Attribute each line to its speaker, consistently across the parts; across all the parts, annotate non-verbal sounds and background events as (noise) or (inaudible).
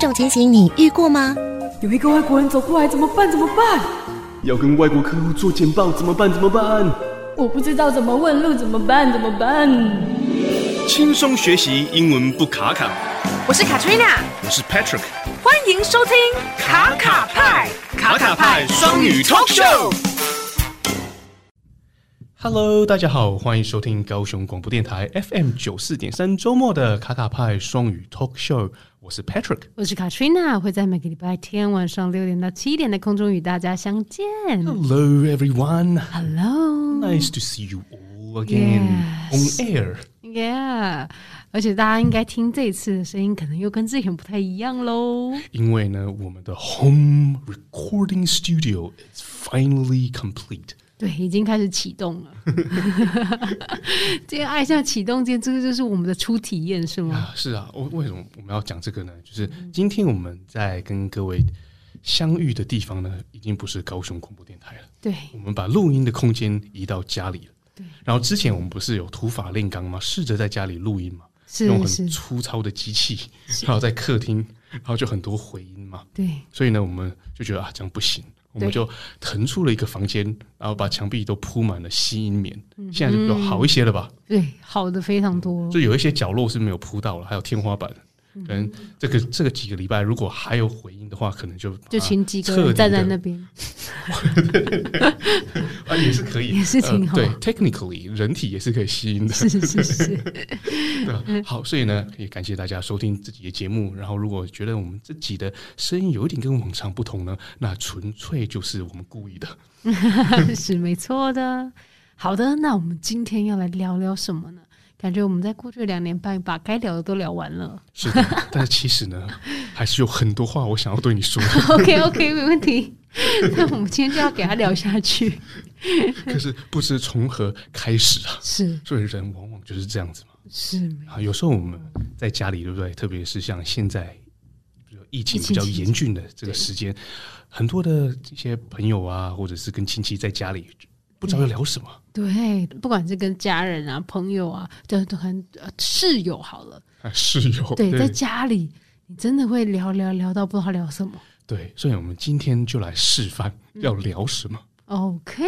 Speaker 1: 这种情形你遇过吗？
Speaker 2: 有一个外国人走过来，怎么办？怎么办？
Speaker 3: 要跟外国客户做简报，怎么办？怎么办？
Speaker 2: 我不知道怎么问路，怎么办？怎么办？
Speaker 3: 轻松学习英文不卡卡。
Speaker 4: 我是 Katrina，
Speaker 3: 我是 Patrick，
Speaker 4: 欢迎收听卡卡派
Speaker 3: 卡卡派双语 Talk Show。Hello，大家好，欢迎收听高雄广播电台 FM 九四点三周末的卡卡派双语 Talk Show。我是 Patrick，
Speaker 5: 我是 Katrina，会在每个礼拜天晚上六点到七点的空中与大家相见。
Speaker 3: Hello everyone.
Speaker 5: Hello.
Speaker 3: Nice to see you all again
Speaker 5: Yes.
Speaker 3: on air.
Speaker 5: Yeah，而且大家应该听这次的声音，可能又跟之前不太一样喽。
Speaker 3: 因为呢，我们的 home recording studio is finally complete.
Speaker 5: 对，已经开始启动了。(laughs) (laughs) 这个爱上启动键，这个就是我们的初体验，是吗？
Speaker 3: 啊，是啊。为为什么我们要讲这个呢？就是今天我们在跟各位相遇的地方呢，已经不是高雄广播电台了。
Speaker 5: 对，
Speaker 3: 我们把录音的空间移到家里了。
Speaker 5: 对。
Speaker 3: 然后之前我们不是有土法炼钢吗？试着在家里录音嘛，
Speaker 5: 是
Speaker 3: 用
Speaker 5: 是
Speaker 3: 很粗糙的机器，然后在客厅，然后就很多回音嘛。
Speaker 5: 对。
Speaker 3: 所以呢，我们就觉得啊，这样不行。我们就腾出了一个房间，然后把墙壁都铺满了吸音棉，嗯、现在就好一些了吧？
Speaker 5: 对，好的非常多。
Speaker 3: 就有一些角落是没有铺到了，还有天花板。可能这个这个几个礼拜，如果还有回音的话，可能就
Speaker 5: 就请几个人站在那边，(laughs)
Speaker 3: 啊，也是可以，
Speaker 5: 也是挺好。
Speaker 3: 对，technically，人体也是可以吸引的，
Speaker 5: 是是是。(laughs)
Speaker 3: 对，好，所以呢，也感谢大家收听自己的节目。然后，如果觉得我们自己的声音有一点跟往常不同呢，那纯粹就是我们故意的，(laughs)
Speaker 5: 是没错的。好的，那我们今天要来聊聊什么呢？感觉我们在过去两年半把该聊的都聊完了。
Speaker 3: 是的，(laughs) 但是其实呢，还是有很多话我想要对你说。
Speaker 5: OK OK，没问题。那我们今天就要给他聊下去。(laughs)
Speaker 3: 可是不知从何开始啊！
Speaker 5: 是，
Speaker 3: 所以人往往就是这样子嘛。
Speaker 5: 是
Speaker 3: 啊，有时候我们在家里，对不对？特别是像现在，比如疫情比较严峻的这个时间，很多的一些朋友啊，或者是跟亲戚在家里。不知道要聊什么，
Speaker 5: 对，不管是跟家人啊、朋友啊，就都很室友好了，
Speaker 3: 室友
Speaker 5: 对，在家里你真的会聊聊聊到不知道聊什么，
Speaker 3: 对，所以我们今天就来示范要聊什么。
Speaker 5: OK，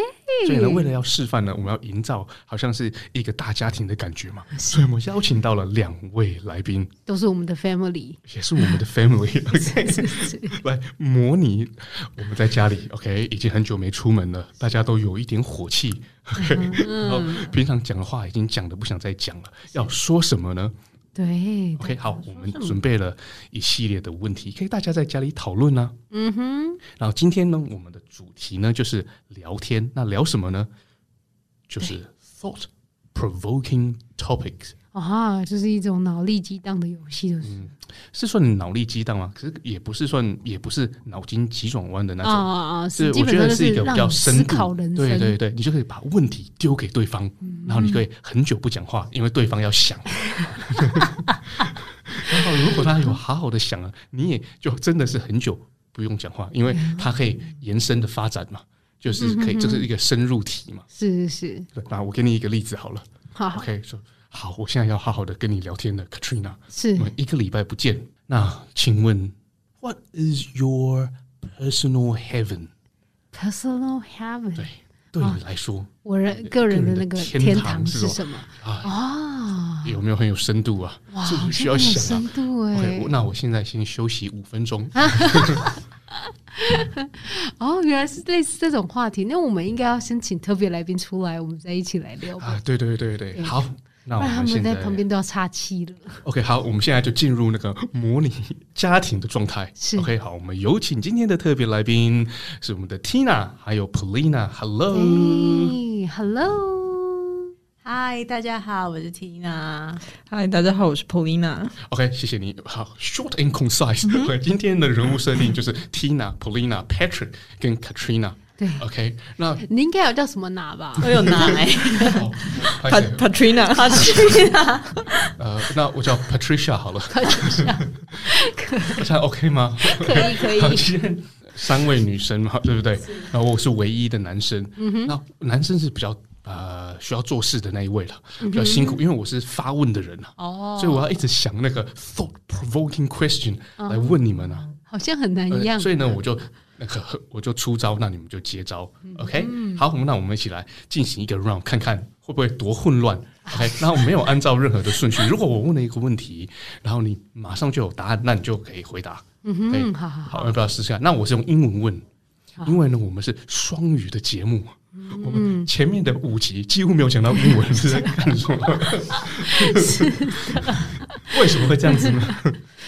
Speaker 3: 所以呢，为了要示范呢，我们要营造好像是一个大家庭的感觉嘛，所以我们邀请到了两位来宾，
Speaker 5: 都是我们的 family，
Speaker 3: 也是我们的 family，OK，(laughs) 来模拟我们在家里，OK，已经很久没出门了，大家都有一点火气，OK，然后平常讲的话已经讲的不想再讲了，要说什么呢？
Speaker 5: 对
Speaker 3: ，OK，好，我们准备了一系列的问题，可以大家在家里讨论呢。
Speaker 5: 嗯哼，
Speaker 3: 然后今天呢，我们的主题呢就是聊天，那聊什么呢？就是 thought provoking topics。
Speaker 5: 啊，就是一种脑力激荡的游戏，就是、嗯、
Speaker 3: 是算脑力激荡吗？可是也不是算，也不是脑筋急转弯的那种
Speaker 5: 啊啊啊！
Speaker 3: 是，我觉得是一个比较深
Speaker 5: 度。
Speaker 3: 对对对，你就可以把问题丢给对方，嗯、然后你可以很久不讲话，因为对方要想。(laughs) 然后如果他有好好的想啊，你也就真的是很久不用讲话，因为他可以延伸的发展嘛，就是可以，这、就是一个深入题嘛。
Speaker 5: 是是是。
Speaker 3: 那我给你一个例子好了。
Speaker 5: 好
Speaker 3: ，OK，说。好，我现在要好好的跟你聊天了，Katrina。
Speaker 5: 是，
Speaker 3: 我们一个礼拜不见，那请问，What is your personal heaven？Personal
Speaker 5: heaven？
Speaker 3: 对，对你来说，
Speaker 5: 我人个人的那个天堂是什么？
Speaker 3: 啊，有没有很有深度啊？
Speaker 5: 哇，
Speaker 3: 需要想
Speaker 5: 深度哎。
Speaker 3: 那我现在先休息五分钟。(laughs)
Speaker 5: 哦，原来是类似这种话题，那我们应该要先请特别来宾出来，我们再一起来聊吧。
Speaker 3: 啊，对对对对，好。那我们
Speaker 5: 他们在旁边都要岔气了。
Speaker 3: OK，好，我们现在就进入那个模拟家庭的状态。
Speaker 5: 是
Speaker 3: OK，好，我们有请今天的特别来宾是我们的 Tina，还有 Polina。
Speaker 5: Hello，Hello，
Speaker 6: 嗨，大家好，我是 Tina。
Speaker 2: 嗨，大家好，我是 Polina。
Speaker 3: OK，谢谢你。好，Short and concise。对，今天的人物设定就是 Tina、Polina、Patrick 跟 Katrina。
Speaker 5: 对
Speaker 3: ，OK，那
Speaker 5: 你应该有叫什么拿吧？(laughs)
Speaker 6: 我有拿 (laughs) 哎
Speaker 2: ，Patrina，Patrina，(laughs)
Speaker 3: 呃，那我叫 Patricia 好了
Speaker 5: ，Patricia，
Speaker 3: 这样 OK 吗？
Speaker 5: 可以，可以。
Speaker 3: 三位女生嘛，对不对？然后我是唯一的男生，嗯哼，那男生是比较呃需要做事的那一位了，比较辛苦，因为我是发问的人啊，
Speaker 5: 哦，
Speaker 3: 所以我要一直想那个 thought provoking question 来问你们啊，
Speaker 5: 好像很难一样。
Speaker 3: 所以呢，我就那个我就出招，那你们就接招。OK，好，那我们一起来进行一个 round，看看会不会多混乱。OK，(laughs) 那我没有按照任何的顺序。如果我问了一个问题，然后你马上就有答案，那你就可以回答。
Speaker 5: 嗯哼，好好
Speaker 3: 好，要不要试试看？那我是用英文问。因为呢，我们是双语的节目，嗯、我们前面的五集几乎没有讲到英文，是在干什么？(laughs) 是 (laughs) 为什么会这样子呢？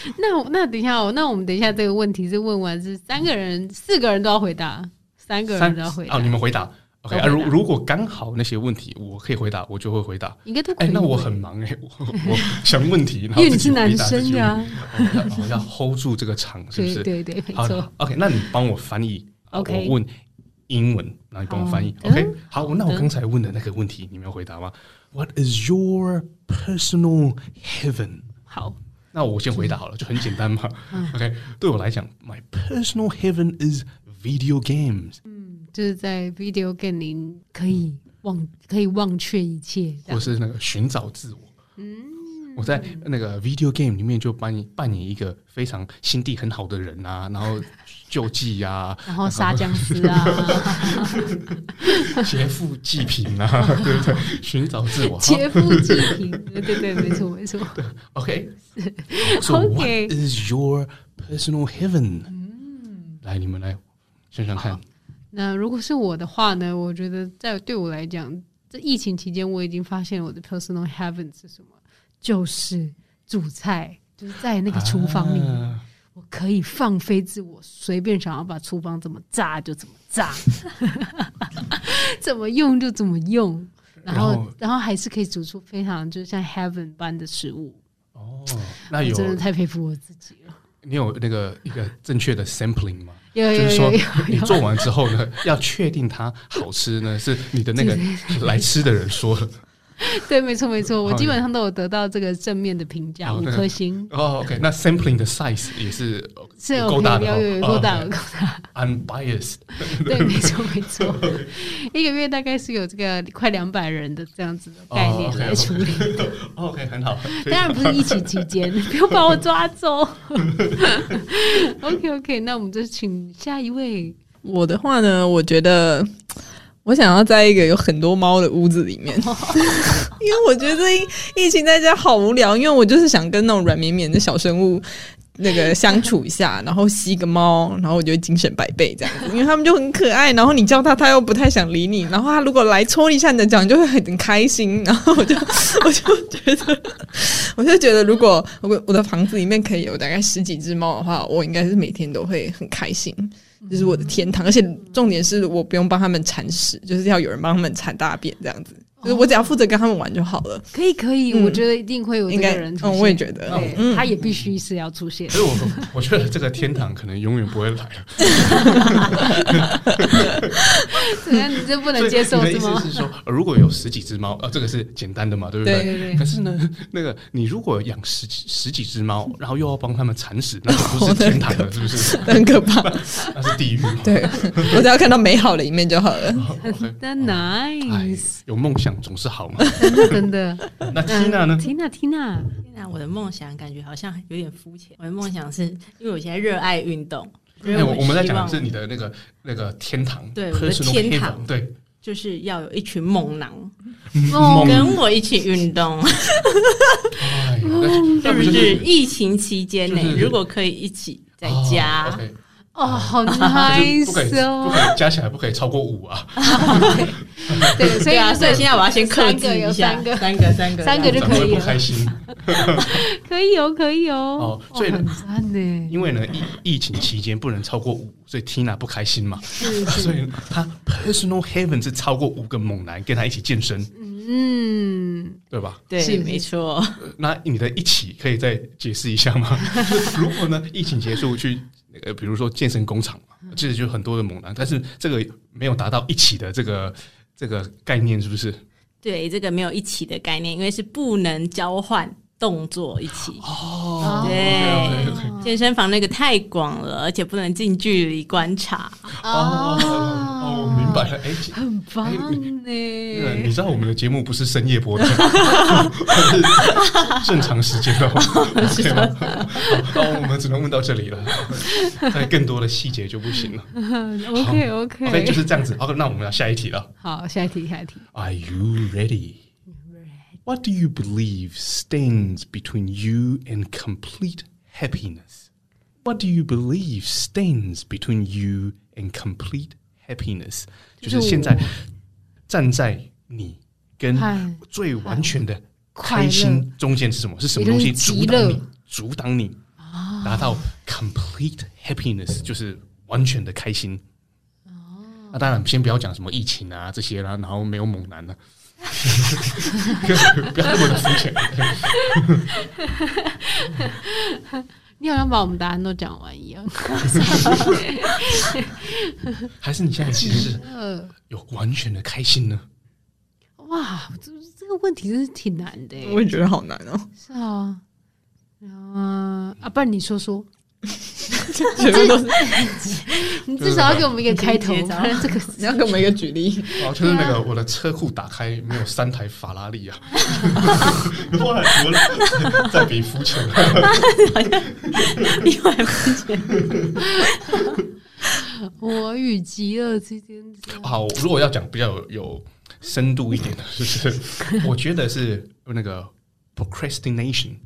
Speaker 3: (laughs)
Speaker 5: 那那等一下哦，那我们等一下这个问题是问完是三个人、四个人都要回答，三个人都要回答。
Speaker 3: 哦，你们回答，OK 啊？如如果刚好那些问题我可以回答，我就会回答。
Speaker 5: 应该都可以。
Speaker 3: 哎，那我很忙哎，我我想问题，然后
Speaker 5: 因为你是男生呀，
Speaker 3: 我要 hold 住这个场，是不是？
Speaker 5: 对对，没错。
Speaker 3: OK，那你帮我翻译。
Speaker 5: OK，
Speaker 3: 我问英文，然后你帮我翻译。OK，好，那我刚才问的那个问题，你们要回答吗？What is your personal heaven？
Speaker 5: 好，
Speaker 3: 那我先回答好了，就很简单嘛。(laughs) OK，对我来讲，My personal heaven is video games。
Speaker 5: 嗯，就是在 video game 里可以忘，可以忘却一切，
Speaker 3: 或是那个寻找自我。嗯。我在那个 video game 里面就扮演扮演一个非常心地很好的人啊，然后救济呀、啊，
Speaker 5: 然后杀僵尸啊，(laughs)
Speaker 3: 劫富济贫啊，(laughs) 对不对？寻找自我，
Speaker 5: 劫富济贫，对对对，没错 (laughs) 没错。
Speaker 3: 对，OK，So what is your personal heaven？嗯，来，你们来想想看。
Speaker 5: 那如果是我的话呢？我觉得在对我来讲，这疫情期间我已经发现我的 personal heaven 是什么。就是煮菜，就是在那个厨房里，啊、我可以放飞自我，随便想要把厨房怎么炸就怎么炸，(laughs) 怎么用就怎么用，然后然后，还是可以煮出非常就像 heaven 般的食物。
Speaker 3: 哦，那有
Speaker 5: 真的太佩服我自己了。
Speaker 3: 你有那个一个正确的 sampling 吗？
Speaker 5: 有有有，有，
Speaker 3: 就是说你做完之后呢，要确定它好吃呢，是你的那个来吃的人说的。(laughs)
Speaker 5: 对，没错，没错，我基本上都有得到这个正面的评价，五颗星。
Speaker 3: 哦，OK，那 sampling 的 size 也是
Speaker 5: 是够大的，有够大，够大。
Speaker 3: Unbiased，(laughs)
Speaker 5: 对，没错，没错。(laughs) 一个月大概是有这个快两百人的这样子的概念来处理。
Speaker 3: OK，很好。
Speaker 5: 当然不是疫情期间，不要把我抓走。OK，OK，那我们就请下一位。
Speaker 2: 我的话呢，我觉得。我想要在一个有很多猫的屋子里面，(laughs) 因为我觉得疫情在家好无聊，因为我就是想跟那种软绵绵的小生物那个相处一下，然后吸个猫，然后我就精神百倍这样子，因为他们就很可爱，然后你叫他，他又不太想理你，然后他如果来戳一下你的脚，你就会很开心，然后我就我就觉得，(laughs) 我就觉得如果我我的房子里面可以有大概十几只猫的话，我应该是每天都会很开心。这是我的天堂，而且重点是我不用帮他们铲屎，就是要有人帮他们铲大便这样子。就是我只要负责跟他们玩就好了。
Speaker 5: 可以，可以，我觉得一定会有这个人出现。
Speaker 2: 嗯，我也觉得，
Speaker 5: 他也必须是要出现。
Speaker 3: 所以我 (laughs) 我觉得这个天堂可能永远不会来了。(laughs)
Speaker 5: 怎样？你这不能接受是
Speaker 3: 吗？意思是说，如果有十几只猫，呃，这个是简单的嘛，对不对？对对。可是呢，(laughs) 那个你如果养十几十几只猫，(laughs) 然后又要帮它们铲屎，那就不是天堂了，是不是？
Speaker 2: 很可怕，(laughs)
Speaker 3: 那是地狱。
Speaker 2: 对，我只要看到美好的一面就好了。
Speaker 5: 那 nice，
Speaker 3: 有梦想。总是好嘛，
Speaker 5: 真的真的。
Speaker 3: 那 Tina 呢
Speaker 5: ？Tina Tina
Speaker 6: Tina，我的梦想感觉好像有点肤浅。我的梦想是因为我现在热爱运动。
Speaker 3: 哎，我们在讲的是你的那个那个天堂，
Speaker 6: 对，我的天堂，
Speaker 3: 对，
Speaker 6: 就是要有一群猛男
Speaker 3: 猛
Speaker 6: 跟我一起运动。(laughs) 是不是疫情期间呢，如果可以一起在家？
Speaker 5: 哦，好 nice (laughs)
Speaker 3: 不可以，不可以加起来不可以超过五啊。(laughs)
Speaker 5: 对，所以啊，所以现在我要先克制一下，
Speaker 6: 三个，三个，三个，
Speaker 5: 三个就可以了。
Speaker 3: 开心，(laughs)
Speaker 5: 可以哦，可以哦。
Speaker 3: 哦，所以呢，因为呢，疫疫情期间不能超过五，所以 Tina 不开心嘛。所以他 personal heaven 是超过五个猛男跟他一起健身。嗯，对吧？
Speaker 6: 对，是没错。
Speaker 3: 那你的一起可以再解释一下吗？如果呢，疫情结束去。那个，比如说健身工厂嘛，其实就很多的猛男，但是这个没有达到一起的这个这个概念，是不是？
Speaker 6: 对，这个没有一起的概念，因为是不能交换动作一起。
Speaker 3: 哦，对
Speaker 6: 健身房那个太广了，而且不能近距离观察。
Speaker 3: 哦哦，我明白了，哎，
Speaker 5: 很棒
Speaker 3: 哎
Speaker 5: 呢。
Speaker 3: 那个你知道我们的节目不是深夜播的，(laughs) 是正常时间的 (laughs) 哦，是吗？好，我们只能问到这里了，再更多的细节就不行了。(laughs)
Speaker 5: OK OK
Speaker 3: OK，就是这样子。好，那我们要下一题了。
Speaker 5: 好，下一题，下一题。
Speaker 3: Are you ready? What do you believe stands between you and complete happiness? What do you believe stands between you and complete happiness? 就是现在站在你跟
Speaker 5: 和
Speaker 3: 最完全的
Speaker 5: 快乐
Speaker 3: 开心中间是什么？是什么东西
Speaker 5: 也就是极乐
Speaker 3: 阻挡你？阻挡你达到 complete happiness，就是完全的开心。那当然，先不要讲什么疫情啊这些啦，然后没有猛男了、啊， (laughs) 不要那么的肤浅。(laughs)
Speaker 5: 你好像把我们答案都讲完一样。(laughs)
Speaker 3: 还是你现在其
Speaker 5: 实
Speaker 3: 有完全的开心呢？
Speaker 5: 哇，这这个问题真是挺难的。
Speaker 2: 我也觉得好难哦，
Speaker 5: 是啊，嗯啊，不然你说说，
Speaker 2: 全 (laughs) 部都是 (laughs)
Speaker 5: 你至少要给我们一
Speaker 6: 个
Speaker 5: 开头，这个
Speaker 2: 你要给我们一个举例，
Speaker 3: 哦，就是那个我的车库打开没有三台法拉利啊，后来我在比肤浅，
Speaker 6: 另外肤浅，
Speaker 5: 我与极乐之间，
Speaker 3: 好，如果要讲比较有有深度一点的，就是我觉得是那个 procrastination，
Speaker 5: 嗯，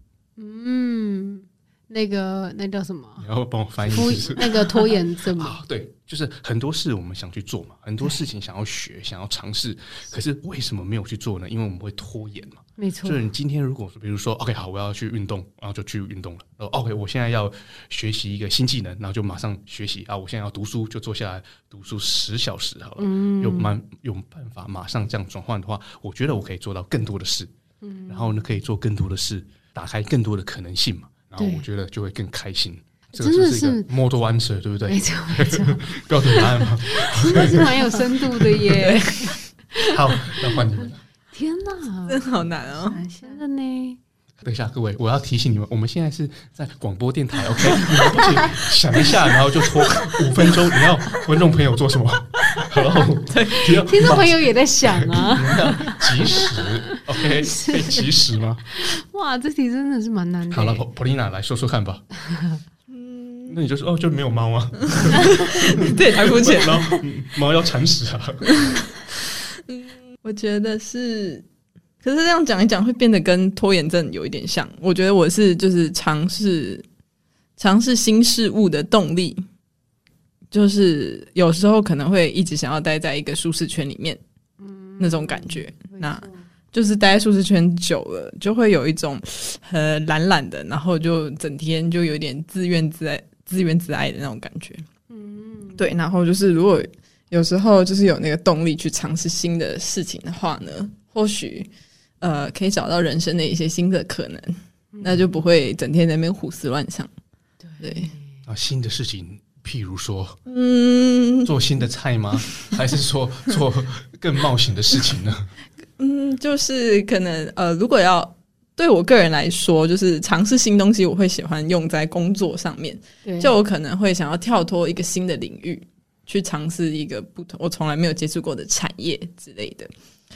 Speaker 5: 那个那叫什么？
Speaker 3: 你要帮我翻译
Speaker 5: 拖
Speaker 3: 是不是
Speaker 5: 那个拖延症嘛？(laughs)
Speaker 3: 啊，对，就是很多事我们想去做嘛，很多事情想要学、想要尝试，可是为什么没有去做呢？因为我们会拖延嘛。
Speaker 5: 没错
Speaker 3: 就是你今天如果说，比如说，OK，好，我要去运动，然后就去运动了。然后 OK，我现在要学习一个新技能，然后就马上学习啊。我现在要读书，就坐下来读书十小时好了。嗯，有蛮有办法马上这样转换的话，我觉得我可以做到更多的事。嗯，然后呢，可以做更多的事，打开更多的可能性嘛。然后我觉得就会更开心。这个就是一个 model answer，对不对？
Speaker 5: 没错没错，(laughs)
Speaker 3: 标准答案吗？(laughs)
Speaker 5: 真的是蛮有深度的耶！(laughs)
Speaker 3: 好，那换你们了。
Speaker 5: 天哪，
Speaker 2: 真好难哦。
Speaker 5: 真的呢。
Speaker 3: 等一下，各位，我要提醒你们，我们现在是在广播电台，OK？你们不仅想一下，然后就拖五分钟。你要观众朋友做什么？然后对，
Speaker 5: 听众朋友也在想啊，(laughs)
Speaker 3: 及时，OK？可以及时吗？
Speaker 5: 哇，这题真的是蛮难的。
Speaker 3: 好了，Polina 来说说看吧。那你就说哦，就没有猫啊？
Speaker 2: 这也太肤浅了。
Speaker 3: 猫要铲屎啊？
Speaker 2: 嗯我觉得是，可是这样讲一讲会变得跟拖延症有一点像。我觉得我是就是尝试尝试新事物的动力，就是有时候可能会一直想要待在一个舒适圈里面，嗯，那种感觉。那就是待在舒适圈久了，就会有一种呃懒懒的，然后就整天就有点自怨自艾、自怨自艾的那种感觉。嗯，对。然后就是如果有时候就是有那个动力去尝试新的事情的话呢，或许呃可以找到人生的一些新的可能，嗯、那就不会整天在那边胡思乱想。对，对
Speaker 3: 啊，新的事情，譬如说，
Speaker 2: 嗯，
Speaker 3: 做新的菜吗？(laughs) 还是说做更冒险的事情呢？(laughs)
Speaker 2: 嗯，就是可能呃，如果要对我个人来说，就是尝试新东西，我会喜欢用在工作上面。对，就我可能会想要跳脱一个新的领域，去尝试一个不同我从来没有接触过的产业之类的。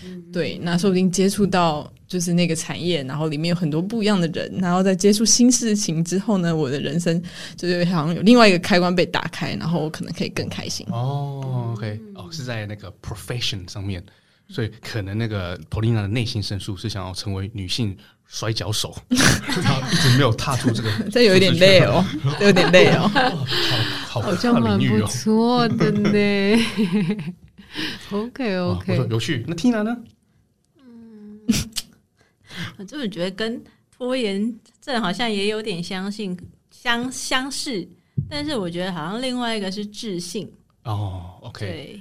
Speaker 2: 嗯，对，那说不定接触到就是那个产业，然后里面有很多不一样的人，然后在接触新事情之后呢，我的人生就是好像有另外一个开关被打开，然后我可能可以更开心。
Speaker 3: 哦，OK，哦，是在那个 profession 上面。所以可能那个 Polina 的内心深处是想要成为女性摔跤手，(laughs) 她一直没有踏出这个，(laughs)
Speaker 2: 这有点累哦，这有点累哦，
Speaker 3: 好，
Speaker 5: 好像蛮不错的呢。(laughs) (laughs) OK OK，
Speaker 3: 我说有趣。那 Tina 呢？
Speaker 6: 嗯，(laughs) 我就是觉得跟拖延症好像也有点相信相相似，但是我觉得好像另外一个是自信。
Speaker 3: 哦，OK。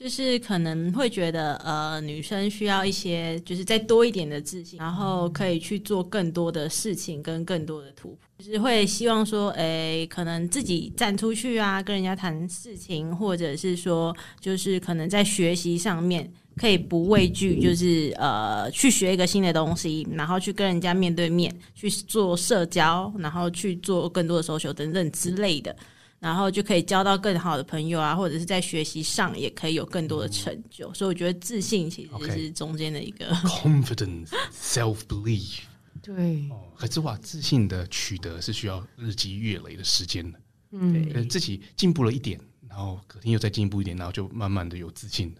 Speaker 6: 就是可能会觉得呃，女生需要一些就是再多一点的自信，然后可以去做更多的事情跟更多的突破，就是会希望说，诶，可能自己站出去啊，跟人家谈事情，或者是说，就是可能在学习上面可以不畏惧，就是呃，去学一个新的东西，然后去跟人家面对面去做社交，然后去做更多的收球等等之类的。然后就可以交到更好的朋友啊，或者是在学习上也可以有更多的成就。嗯、所以我觉得自信其实是中间的一个 (laughs)
Speaker 3: confidence、self belief。
Speaker 5: 对，
Speaker 3: 哦，可是哇，自信的取得是需要日积月累的时间的。
Speaker 5: 嗯，
Speaker 3: 自己进步了一点，然后隔天又再进步一点，然后就慢慢的有自信。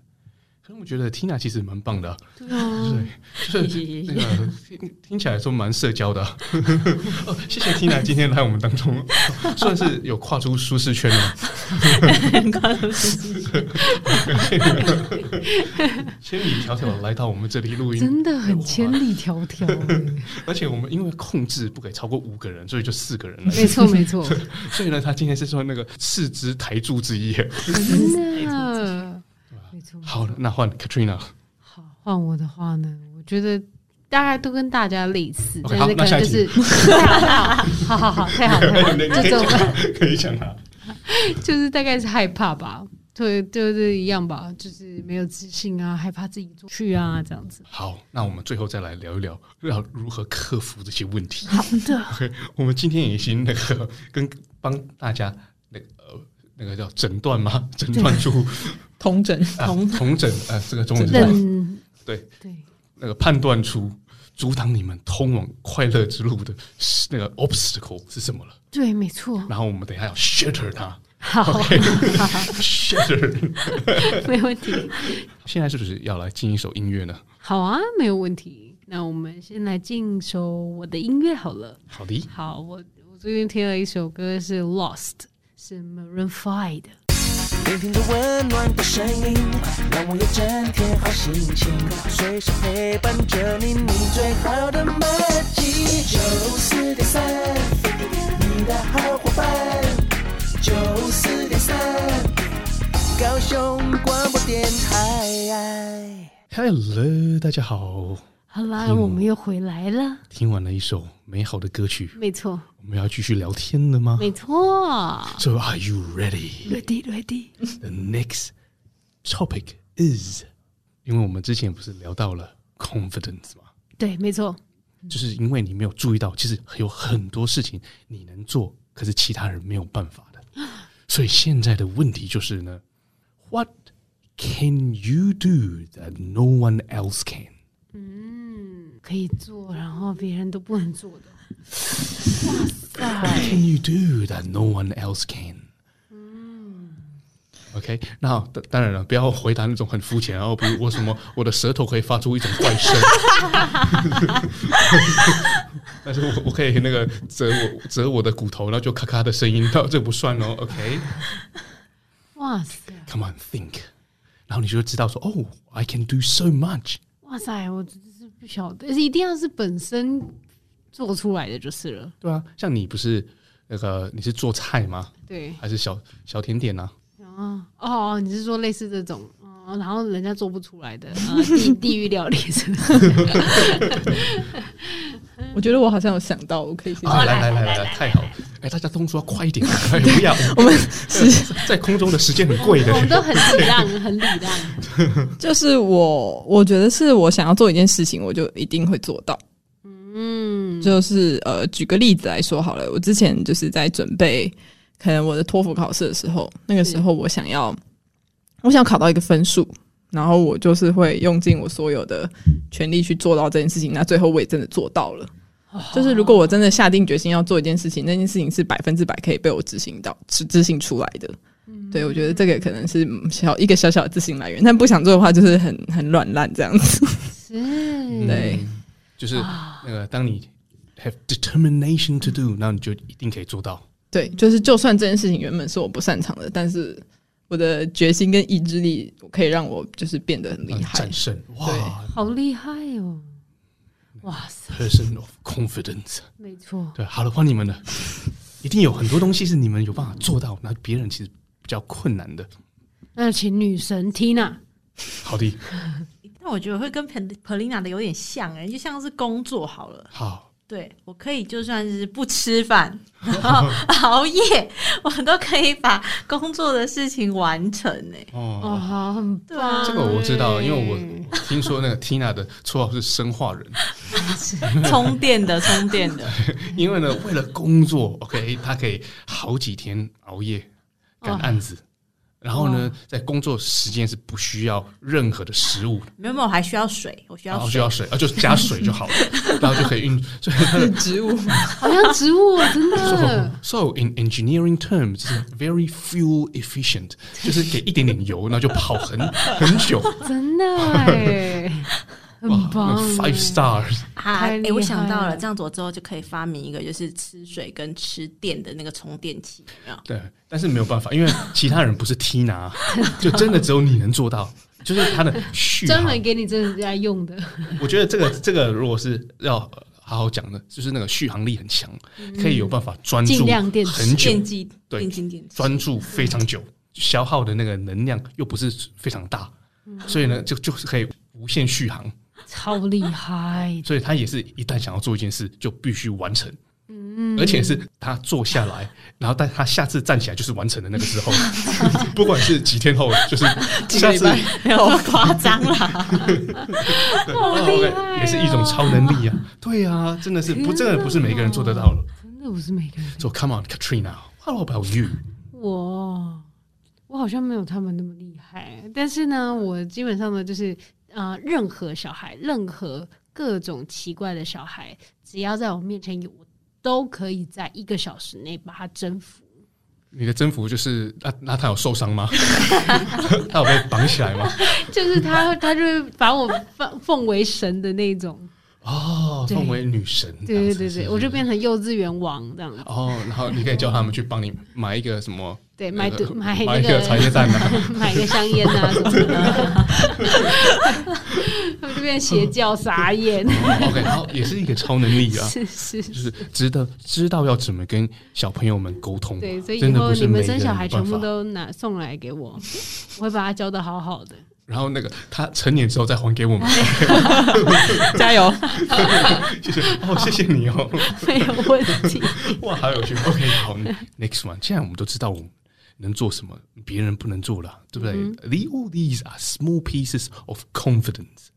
Speaker 3: 我觉得 Tina 其实蛮棒的，
Speaker 5: 对啊，
Speaker 3: 对，就是 (laughs) 那个听听起来说蛮社交的。(laughs) 哦，谢谢 Tina 今天来我们当中，算是有跨出舒适圈了。(laughs)
Speaker 6: 跨出舒适圈，
Speaker 3: 千里迢迢来到我们这里录音，
Speaker 5: 真的很千里迢迢。
Speaker 3: 而且我们因为控制不给超过五个人，所以就四个人了。
Speaker 5: 没错，没错。
Speaker 3: 所以呢，他今天是说那个四支台柱之一。
Speaker 5: 真的。
Speaker 3: 好的，那换 Katrina。
Speaker 5: 好，换我的话呢？我觉得大概都跟大家类似，
Speaker 3: 但是可能就是 (laughs)
Speaker 5: 好好好，太好了，这种
Speaker 3: 可以讲啊，
Speaker 5: 就是大概是害怕吧，对，就是一样吧，就是没有自信啊，害怕自己做去啊，这样子。
Speaker 3: 好，那我们最后再来聊一聊，要如何克服这些问题。
Speaker 5: 好的
Speaker 3: ，OK，我们今天也已经那个跟帮大家那个呃那个叫诊断吗？诊断出。
Speaker 2: 同诊，
Speaker 3: 同同诊，呃，这个中文对
Speaker 5: 对，
Speaker 3: 那个判断出阻挡你们通往快乐之路的那个 obstacle 是什么了？
Speaker 5: 对，没错。
Speaker 3: 然后我们等一下要 shatter 它，
Speaker 5: 好，(laughs)
Speaker 3: shatter，(laughs)
Speaker 5: 没问题。
Speaker 3: 现在是不是要来进一首音乐呢？
Speaker 5: 好啊，没有问题。那我们先来进一首我的音乐好了。
Speaker 3: 好的，
Speaker 5: 好，我我最近听了一首歌是 Lost，是 Maroon Five 的。
Speaker 7: 聆听着温暖的声音，让我有整天好心情，随时陪伴着你，你最好的默契。九四点三，你的好伙伴。九四点三，高雄广播电台。
Speaker 3: Hello，大家好。
Speaker 5: 好啦，我们又回来了。
Speaker 3: 听完了一首美好的歌曲，
Speaker 5: 没错。
Speaker 3: 我们要继续聊天了吗？
Speaker 5: 没错。
Speaker 3: So are you ready?
Speaker 5: Ready, ready.
Speaker 3: The next topic is，因为我们之前不是聊到了 confidence 吗？
Speaker 5: 对，没错。
Speaker 3: 就是因为你没有注意到，其实有很多事情你能做，可是其他人没有办法的。所以现在的问题就是呢，What can you do that no one else can？
Speaker 5: 嗯，可以做，然后别人都不能做的。
Speaker 3: 哇塞！What can you do that no one else can？
Speaker 5: 嗯
Speaker 3: ，OK，那当当然了，不要回答那种很肤浅，然后比如我什么，我的舌头可以发出一种怪声，(laughs) 但是我我可以那个折我折我的骨头，然后就咔咔的声音，那这不算哦，OK？
Speaker 5: 哇塞
Speaker 3: ！Come on，think，然后你就知道说，哦，I can do so much。
Speaker 5: 哇塞，我真是不晓得，一定要是本身。做出来的就是了。
Speaker 3: 对啊，像你不是那个你是做菜吗？
Speaker 5: 对，
Speaker 3: 还是小小甜点呢？
Speaker 5: 啊哦，你是说类似这种，哦，然后人家做不出来的啊，地 (laughs) 地狱料理是不是？(laughs)
Speaker 2: 我觉得我好像有想到，我可以先
Speaker 3: 来来来来来，太好了！哎，大家动作要快一点，(laughs) 不要
Speaker 2: 我们
Speaker 3: 是在空中的时间很贵的，
Speaker 5: 我们都很礼让，很礼让。
Speaker 2: 就是我，我觉得是我想要做一件事情，我就一定会做到。
Speaker 5: 嗯，
Speaker 2: 就是呃，举个例子来说好了，我之前就是在准备可能我的托福考试的时候，那个时候我想要，我想考到一个分数，然后我就是会用尽我所有的全力去做到这件事情，那最后我也真的做到了。哦、就是如果我真的下定决心要做一件事情，那件事情是百分之百可以被我执行到、执执行出来的。嗯、对，我觉得这个可能是小一个小小的自信来源，但不想做的话，就是很很软烂这样子。(laughs)
Speaker 5: 是，
Speaker 2: 对。
Speaker 3: 就是那个，当你 have determination to do，那你就一定可以做到。
Speaker 2: 对，就是就算这件事情原本是我不擅长的，但是我的决心跟意志力可以让我就是变得很厉害，
Speaker 3: 战胜。哇，
Speaker 5: 好厉害哦！哇塞
Speaker 3: ，person of confidence，
Speaker 5: 没错。
Speaker 3: 对，好了，换你们了。一定有很多东西是你们有办法做到，那别人其实比较困难的。
Speaker 5: 那请女神 Tina，
Speaker 3: 好的，(laughs)
Speaker 6: 那我觉得会跟 Pelina 的有点像哎、欸，就像是工作好了。
Speaker 3: 好。
Speaker 6: 对，我可以就算是不吃饭，(laughs) 然后熬夜，我都可以把工作的事情完成呢。
Speaker 3: 哦，
Speaker 5: 哦，好，很棒。
Speaker 3: 这个我知道，因为我听说那个 Tina 的绰号是生化人，(laughs)
Speaker 6: 充电的，充电的。(laughs)
Speaker 3: 因为呢，为了工作，OK，他可以好几天熬夜赶案子。哦然后呢，在工作时间是不需要任何的食物，
Speaker 6: 没有没有，还需要水，我需要水，
Speaker 3: 需要水啊，就是加水就好了，(laughs) 然后就可以运。所以它的
Speaker 2: 植物
Speaker 5: 好像植物真的。(laughs)
Speaker 3: So, so in engineering terms, it's very fuel efficient，(laughs) 就是给一点点油，然后就跑很很久。
Speaker 5: 真的哎。很棒
Speaker 3: ，Five stars！
Speaker 6: 啊，哎、欸，我想到了，这样子我之后就可以发明一个，就是吃水跟吃电的那个充电器，有没有？
Speaker 3: 对，但是没有办法，因为其他人不是 Tina，(laughs) 就真的只有你能做到，就是它的续航，
Speaker 5: 专门给你这家用的。(laughs)
Speaker 3: 我觉得这个这个如果是要好好讲的，就是那个续航力很强，可以有办法专注很久，对，专注非常久，消耗的那个能量又不是非常大，所以呢，就就是可以无限续航。
Speaker 5: 超厉害！(laughs)
Speaker 3: 所以他也是一旦想要做一件事，就必须完成。嗯，而且是他坐下来，然后但他下次站起来就是完成的那个时候，(laughs) 不管是几天后，就是 (laughs) 下次
Speaker 6: 没有夸张啦。
Speaker 5: 好厉害，
Speaker 3: 也是一种超能力啊！对啊，真的是不，真的不是每个人做得到了。
Speaker 5: 真的不是每个人。
Speaker 3: So come on, Katrina，How about you？
Speaker 5: 我我好像没有他们那么厉害，但是呢，我基本上呢就是。呃，任何小孩，任何各种奇怪的小孩，只要在我面前有，我都可以在一个小时内把他征服。
Speaker 3: 你的征服就是那那他有受伤吗？(laughs) 他有被绑起来吗？(laughs)
Speaker 5: 就是他，他就是把我奉奉为神的那种。
Speaker 3: 哦，奉为女神。
Speaker 5: 对对对对，我就变成幼稚园王这样子。
Speaker 3: 哦，然后你可以叫他们去帮你买一个什么？
Speaker 5: 对，买买
Speaker 3: 买一个茶叶蛋啊，(laughs)
Speaker 5: 买个香烟啊什么的。(laughs) 他们就变邪教傻眼。
Speaker 3: OK，然后也是一个超能力啊，(laughs)
Speaker 5: 是是，
Speaker 3: 就是知道知道要怎么跟小朋友们沟通。
Speaker 5: 对，所以以后你们生小孩全部都拿送来给我，我会把他教的好好的。
Speaker 3: 然后那个他成年之后再还给我们，
Speaker 2: 加油！
Speaker 3: 谢谢哦，谢谢你哦，
Speaker 5: 没有问题。
Speaker 3: 哇，好有趣。OK，好，Next one。(laughs) (laughs) (laughs) 现在我们都知道我们能做什么，别人不能做了，对不对？嗯，The all these are small pieces of confidence，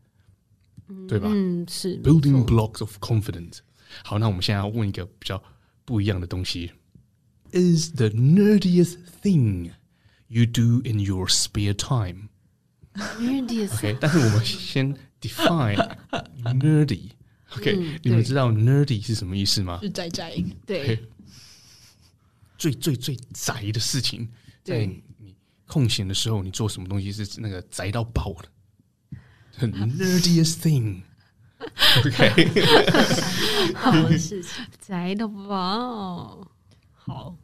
Speaker 3: 对吧？
Speaker 5: 嗯，是
Speaker 3: building blocks of confidence。好，那我们现在要问一个比较不一样的东西：Is the nerdiest thing you do in your spare time？OK，但是我们先 define (laughs) nerdy。OK，嗯，你们知道 nerdy 是什么意思吗？
Speaker 2: 是宅宅。
Speaker 5: 对，
Speaker 3: 最最最宅的事情，在你空闲的时候，你做什么东西是那个宅到爆的？很 (laughs) nerdiest thing。(laughs) OK，
Speaker 6: 好的事情，
Speaker 5: 宅到爆。好，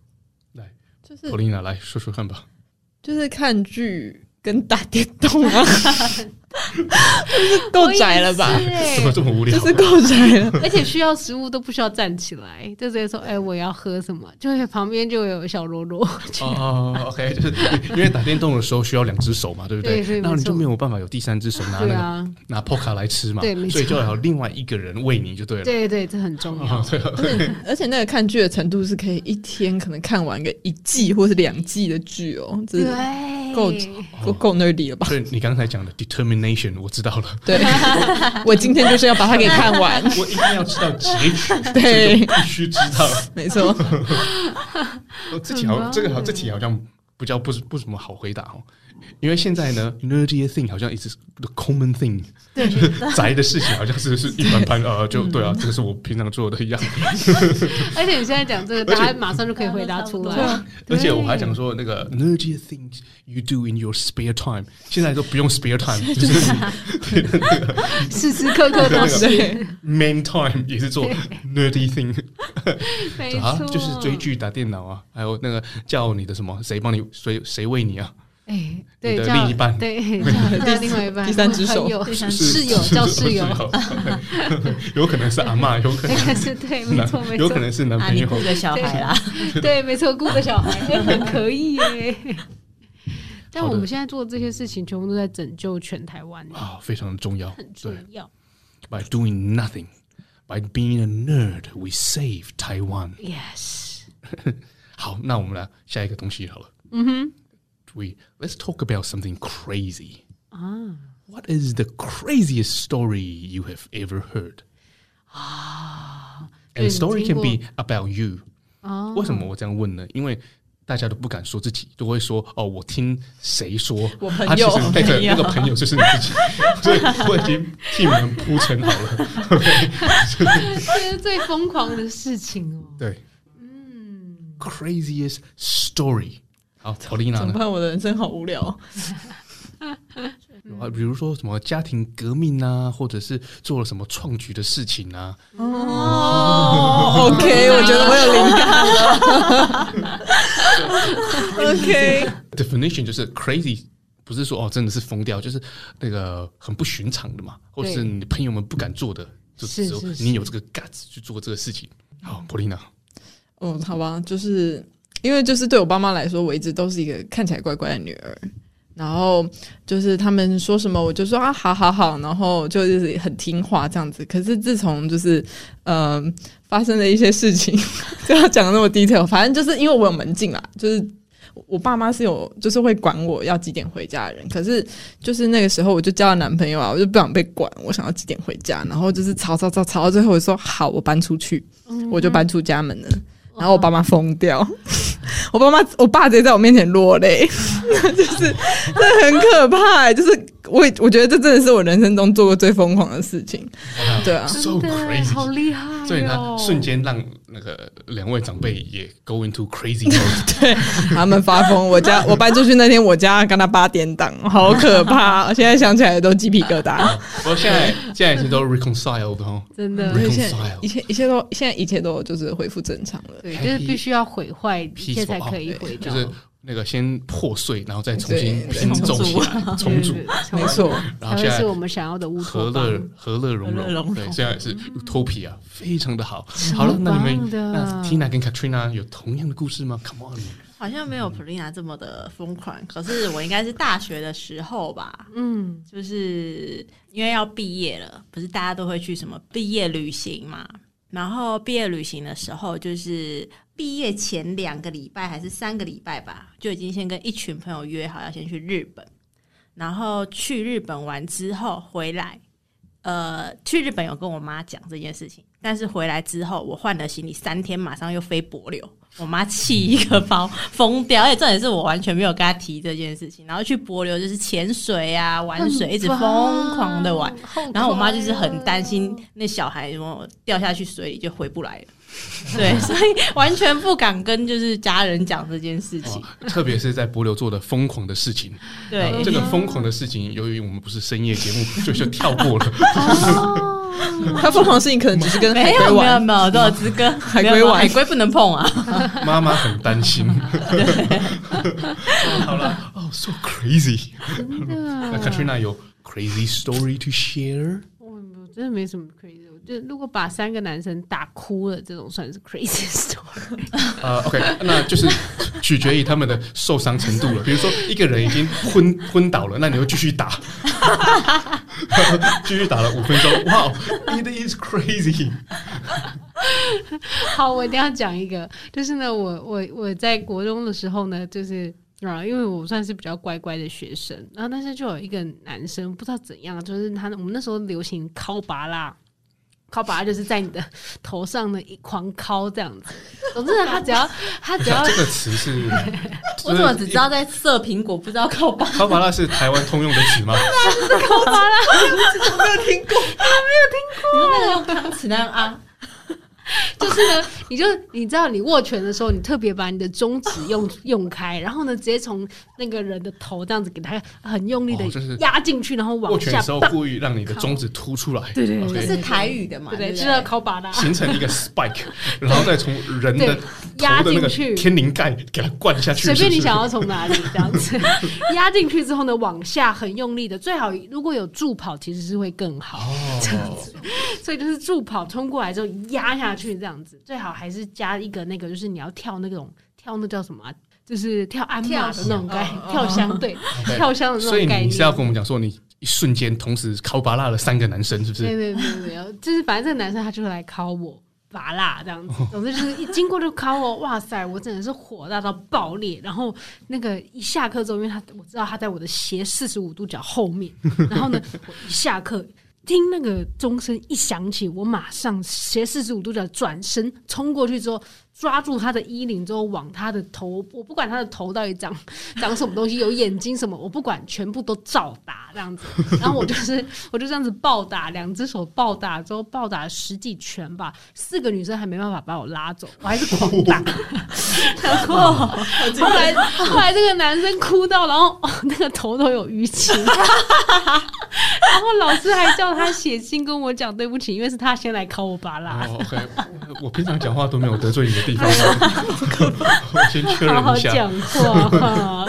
Speaker 3: 来，就是 Polina 来说说看吧。
Speaker 2: 就是看剧。跟打电动啊，(laughs) 就是够宅了吧？
Speaker 3: 怎么这么无聊？
Speaker 2: 就是够宅了，
Speaker 5: 而且需要食物都不需要站起来，就直接说：“哎、欸，我要喝什么？”就是旁边就有小罗罗。
Speaker 3: 哦，OK，就是因为打电动的时候需要两只手嘛，对不对？然后你就没有办法有第三只手拿那个、啊、拿 Poca 来吃嘛，对，所以就要有另外一个人喂你就对了。
Speaker 5: 对对，这很重要。
Speaker 3: 对 (laughs)
Speaker 2: 而且那个看剧的程度是可以一天可能看完个一季或是两季的剧哦，对。够够够 nerdy 了吧？
Speaker 3: 所以你刚才讲的 determination 我知道了。
Speaker 2: 对，(laughs) 我今天就是要把它给看完。
Speaker 3: 我一定要知道结局，
Speaker 2: 对，
Speaker 3: 必须知道。(laughs)
Speaker 2: 没错。(laughs)
Speaker 3: 这题好，这个好，这题好像不叫不是不怎么好回答哦。因为现在呢，nerdy thing 好像一直是 the common thing，(laughs)
Speaker 5: 对，
Speaker 3: 宅的事情好像是是一般般，呃，就对啊，这个是我平常做的一样。(laughs)
Speaker 5: 而且你现在讲这个，大家马上就可以回答出来。
Speaker 3: 而且我还想说那个 nerdy things you do in your spare time，现在都不用 spare time，(laughs) 就是
Speaker 5: 时时刻刻都是。
Speaker 3: main time 也是做 nerdy thing，
Speaker 5: 没错，
Speaker 3: 就是追剧、打电脑啊，还有那个叫你的什么，谁帮你，谁谁喂你啊？
Speaker 5: 哎，对，
Speaker 3: 的另一半，
Speaker 5: 对，叫 (laughs) 另外一半，
Speaker 2: 第三只手，
Speaker 5: 室友叫 (laughs) 室友，(laughs)
Speaker 3: 有可能是阿妈，有可能
Speaker 5: 是对，没错没错，
Speaker 3: 有可能是男朋友
Speaker 6: 顾的小孩啦，
Speaker 5: 对，没错，雇的小孩，很可以耶。但我们现在做的这些事情，全部都在拯救全台湾
Speaker 3: 啊，非常的重要，
Speaker 5: 很重要。
Speaker 3: By doing nothing, by being a nerd, we save Taiwan.
Speaker 5: Yes.
Speaker 3: 好，那我们来下一个东西好了。
Speaker 5: 嗯哼。
Speaker 3: We let's talk about something crazy.
Speaker 5: 啊。
Speaker 3: What is the craziest story you have ever heard?
Speaker 5: 啊。
Speaker 3: And the story can be about you.
Speaker 5: 哦。
Speaker 3: 为什么我这样问呢？因为大家都不敢说自己，都会说哦，我听谁说，
Speaker 2: 我朋友
Speaker 3: 他其实那个那个朋友就是你自己，所以我已经替你们铺陈好了。
Speaker 5: 这是最疯狂的事情哦。
Speaker 3: 对，
Speaker 5: 嗯，
Speaker 3: craziest (laughs) (laughs) story。 好，陶丽娜呢？
Speaker 2: 怎么办？我的人生好无聊。
Speaker 3: 有啊，比如说什么家庭革命啊，或者是做了什么创举的事情啊。
Speaker 2: 哦，OK，我觉得我有灵感了。(laughs) OK。
Speaker 3: Definition 就是 crazy，不是说哦真的是疯掉，就是那个很不寻常的嘛，或者是你朋友们不敢做的，就只有你有这个 guts 去做这个事情。好，普丽娜。
Speaker 2: 嗯，好吧，就是因为就是对我爸妈来说，我一直都是一个看起来乖乖的女儿。然后就是他们说什么，我就说啊，好好好，然后就是很听话这样子。可是自从就是呃发生了一些事情，(laughs) 就要讲的那么 detail，反正就是因为我有门禁啦，就是我爸妈是有就是会管我要几点回家的人。可是就是那个时候我就交了男朋友啊，我就不想被管，我想要几点回家，然后就是吵吵吵吵到最后，我说好，我搬出去，我就搬出家门了。然后我爸妈疯掉，(laughs) 我爸妈，我爸直接在我面前落泪，(laughs) 就是这很可怕、欸。就是我，我觉得这真的是我人生中做过最疯狂的事情。对啊
Speaker 3: ，so crazy，
Speaker 5: 好厉害、哦！
Speaker 3: 所以呢，瞬间让那个两位长辈也 go into crazy mode，(laughs)
Speaker 2: 对，他们发疯。我家 (laughs) 我搬出去那天，我家跟他八点档，好可怕。(laughs) 现在想起来都鸡皮疙瘩。
Speaker 3: 不过现在现在已经都 reconciled 哦，
Speaker 5: 真的
Speaker 3: ，reconciled，
Speaker 2: 一切一切都现在一切都就是恢复正常了。
Speaker 5: 对，就是必须要毁坏一切才可以毁掉，
Speaker 3: 就是那个先破碎，然后再重新拼凑起来，重组，
Speaker 2: 没错。(laughs)
Speaker 3: 然后现在
Speaker 5: 是我们想要的乌托邦，
Speaker 3: 和乐和乐融融。对，现在是 Utopia，非常的好。好了，那你们那 Tina 跟 Katrina 有同样的故事吗？Come on，
Speaker 6: 好像没有 Polina 这么的疯狂，可是我应该是大学的时候吧，
Speaker 5: 嗯，
Speaker 6: 就是因为要毕业了，不是大家都会去什么毕业旅行嘛。然后毕业旅行的时候，就是毕业前两个礼拜还是三个礼拜吧，就已经先跟一群朋友约好要先去日本。然后去日本玩之后回来，呃，去日本有跟我妈讲这件事情，但是回来之后我换了行李，三天马上又飞柏流。我妈气一个包，疯掉！而且重点是我完全没有跟她提这件事情。然后去柏流就是潜水啊、玩水，一直疯狂的玩。然后我妈就是很担心那小孩如果掉下去水里就回不来了。(laughs) 对，所以完全不敢跟就是家人讲这件事情。
Speaker 3: 特别是在博流做的疯狂的事情。
Speaker 6: 对，
Speaker 3: 这个疯狂的事情，由于我们不是深夜节目，所以就跳过了。(laughs)
Speaker 2: 他疯狂的事情可能只是跟海龟玩，
Speaker 6: 没有没有，都只跟 (laughs)
Speaker 2: 海龟玩，
Speaker 6: 海龟不能碰啊。
Speaker 3: 妈妈很担心。好了，哦，so crazy。那 Katrina 有 crazy story to share？
Speaker 5: 我我真的没什么 crazy。就如果把三个男生打哭了，这种算是 crazy (laughs) story。
Speaker 3: 呃，OK，那就是取决于他们的受伤程度了。比如说一个人已经昏昏倒了，那你就继续打，(laughs) 继续打了五分钟。哇、wow，it is crazy。
Speaker 5: 好，我一定要讲一个，就是呢，我我我在国中的时候呢，就是啊，因为我算是比较乖乖的学生，然后但是就有一个男生不知道怎样，就是他我们那时候流行考拔啦。敲把就是在你的头上的一狂敲这样子。(laughs) 总之呢，他只要他只要
Speaker 3: 这个词是，(laughs)
Speaker 6: 我怎么只知道在射苹果，不知道敲把？
Speaker 3: 敲把拉是台湾通用的词吗？(laughs)
Speaker 5: 是敲把拉，
Speaker 2: 我没有听过，
Speaker 5: 我没有听过。
Speaker 6: 你们那个用钢尺那样啊？(laughs)
Speaker 5: 就是呢，你就你知道，你握拳的时候，你特别把你的中指用用开，然后呢，直接从那个人的头这样子给他很用力的压进去，然后往下。握
Speaker 3: 拳的时候故意让你的中指凸出来，
Speaker 5: 对对对，
Speaker 6: 这是台语的嘛？
Speaker 5: 对，就是要考把的，
Speaker 3: 形成一个 spike，然后再从人的压进去天灵盖给它灌下去。
Speaker 5: 随便你想要从哪里这样子 (laughs) 压进去之后呢，往下很用力的，最好如果有助跑，其实是会更好。这样子，所以就是助跑冲过来之后压下去。去这样子，最好还是加一个那个，就是你要跳那种跳那叫什么啊、就是跳鞍马的那种概念，跳箱对，跳箱的那种概念。
Speaker 3: 所以你是要跟我们讲说，你一瞬间同时敲芭乐了三个男生，是不是？
Speaker 5: 对对对对，就是反正这个男生他就会来敲我。拔辣这样子，总之就是一经过就考我，哇塞，我真的是火大到爆裂。然后那个一下课之后，因为他我知道他在我的斜四十五度角后面，然后呢，我一下课听那个钟声一响起，我马上斜四十五度角转身冲过去之后。抓住他的衣领之后，往他的头，我不管他的头到底长 (laughs) 长什么东西，有眼睛什么，我不管，全部都照打这样子。然后我就是，(laughs) 我就这样子暴打，两只手暴打之后，暴打了十几拳吧。四个女生还没办法把我拉走，我还是狂打。(laughs) 然后后来后来这个男生哭到，然后、哦、那个头都有淤青。然后老师还叫他写信跟我讲对不起，因为是他先来考我拔拉。
Speaker 3: Oh, OK，我平常讲话都没有得罪你的地方，我先确认一下。
Speaker 5: 好好讲话，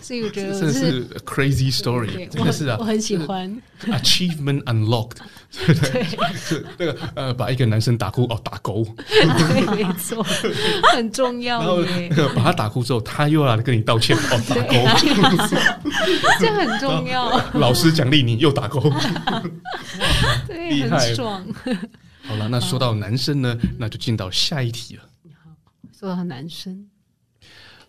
Speaker 5: 所以我觉得
Speaker 3: 这是 crazy story，真的是啊，
Speaker 5: 我很喜欢。
Speaker 3: Achievement unlocked，对 (laughs) 对，是那个呃，把一个男生打哭哦，打勾，
Speaker 5: 对，没错，很重要。
Speaker 3: 然后那个把他打哭之后，他又要来跟你道歉哦，打勾，
Speaker 5: 这很重要。
Speaker 3: 老师奖励你又打勾，(laughs)
Speaker 5: 对，
Speaker 3: 厉害，
Speaker 5: 很爽。
Speaker 3: 好了，那说到男生呢，那就进到下一题了。
Speaker 5: 好，说到男生，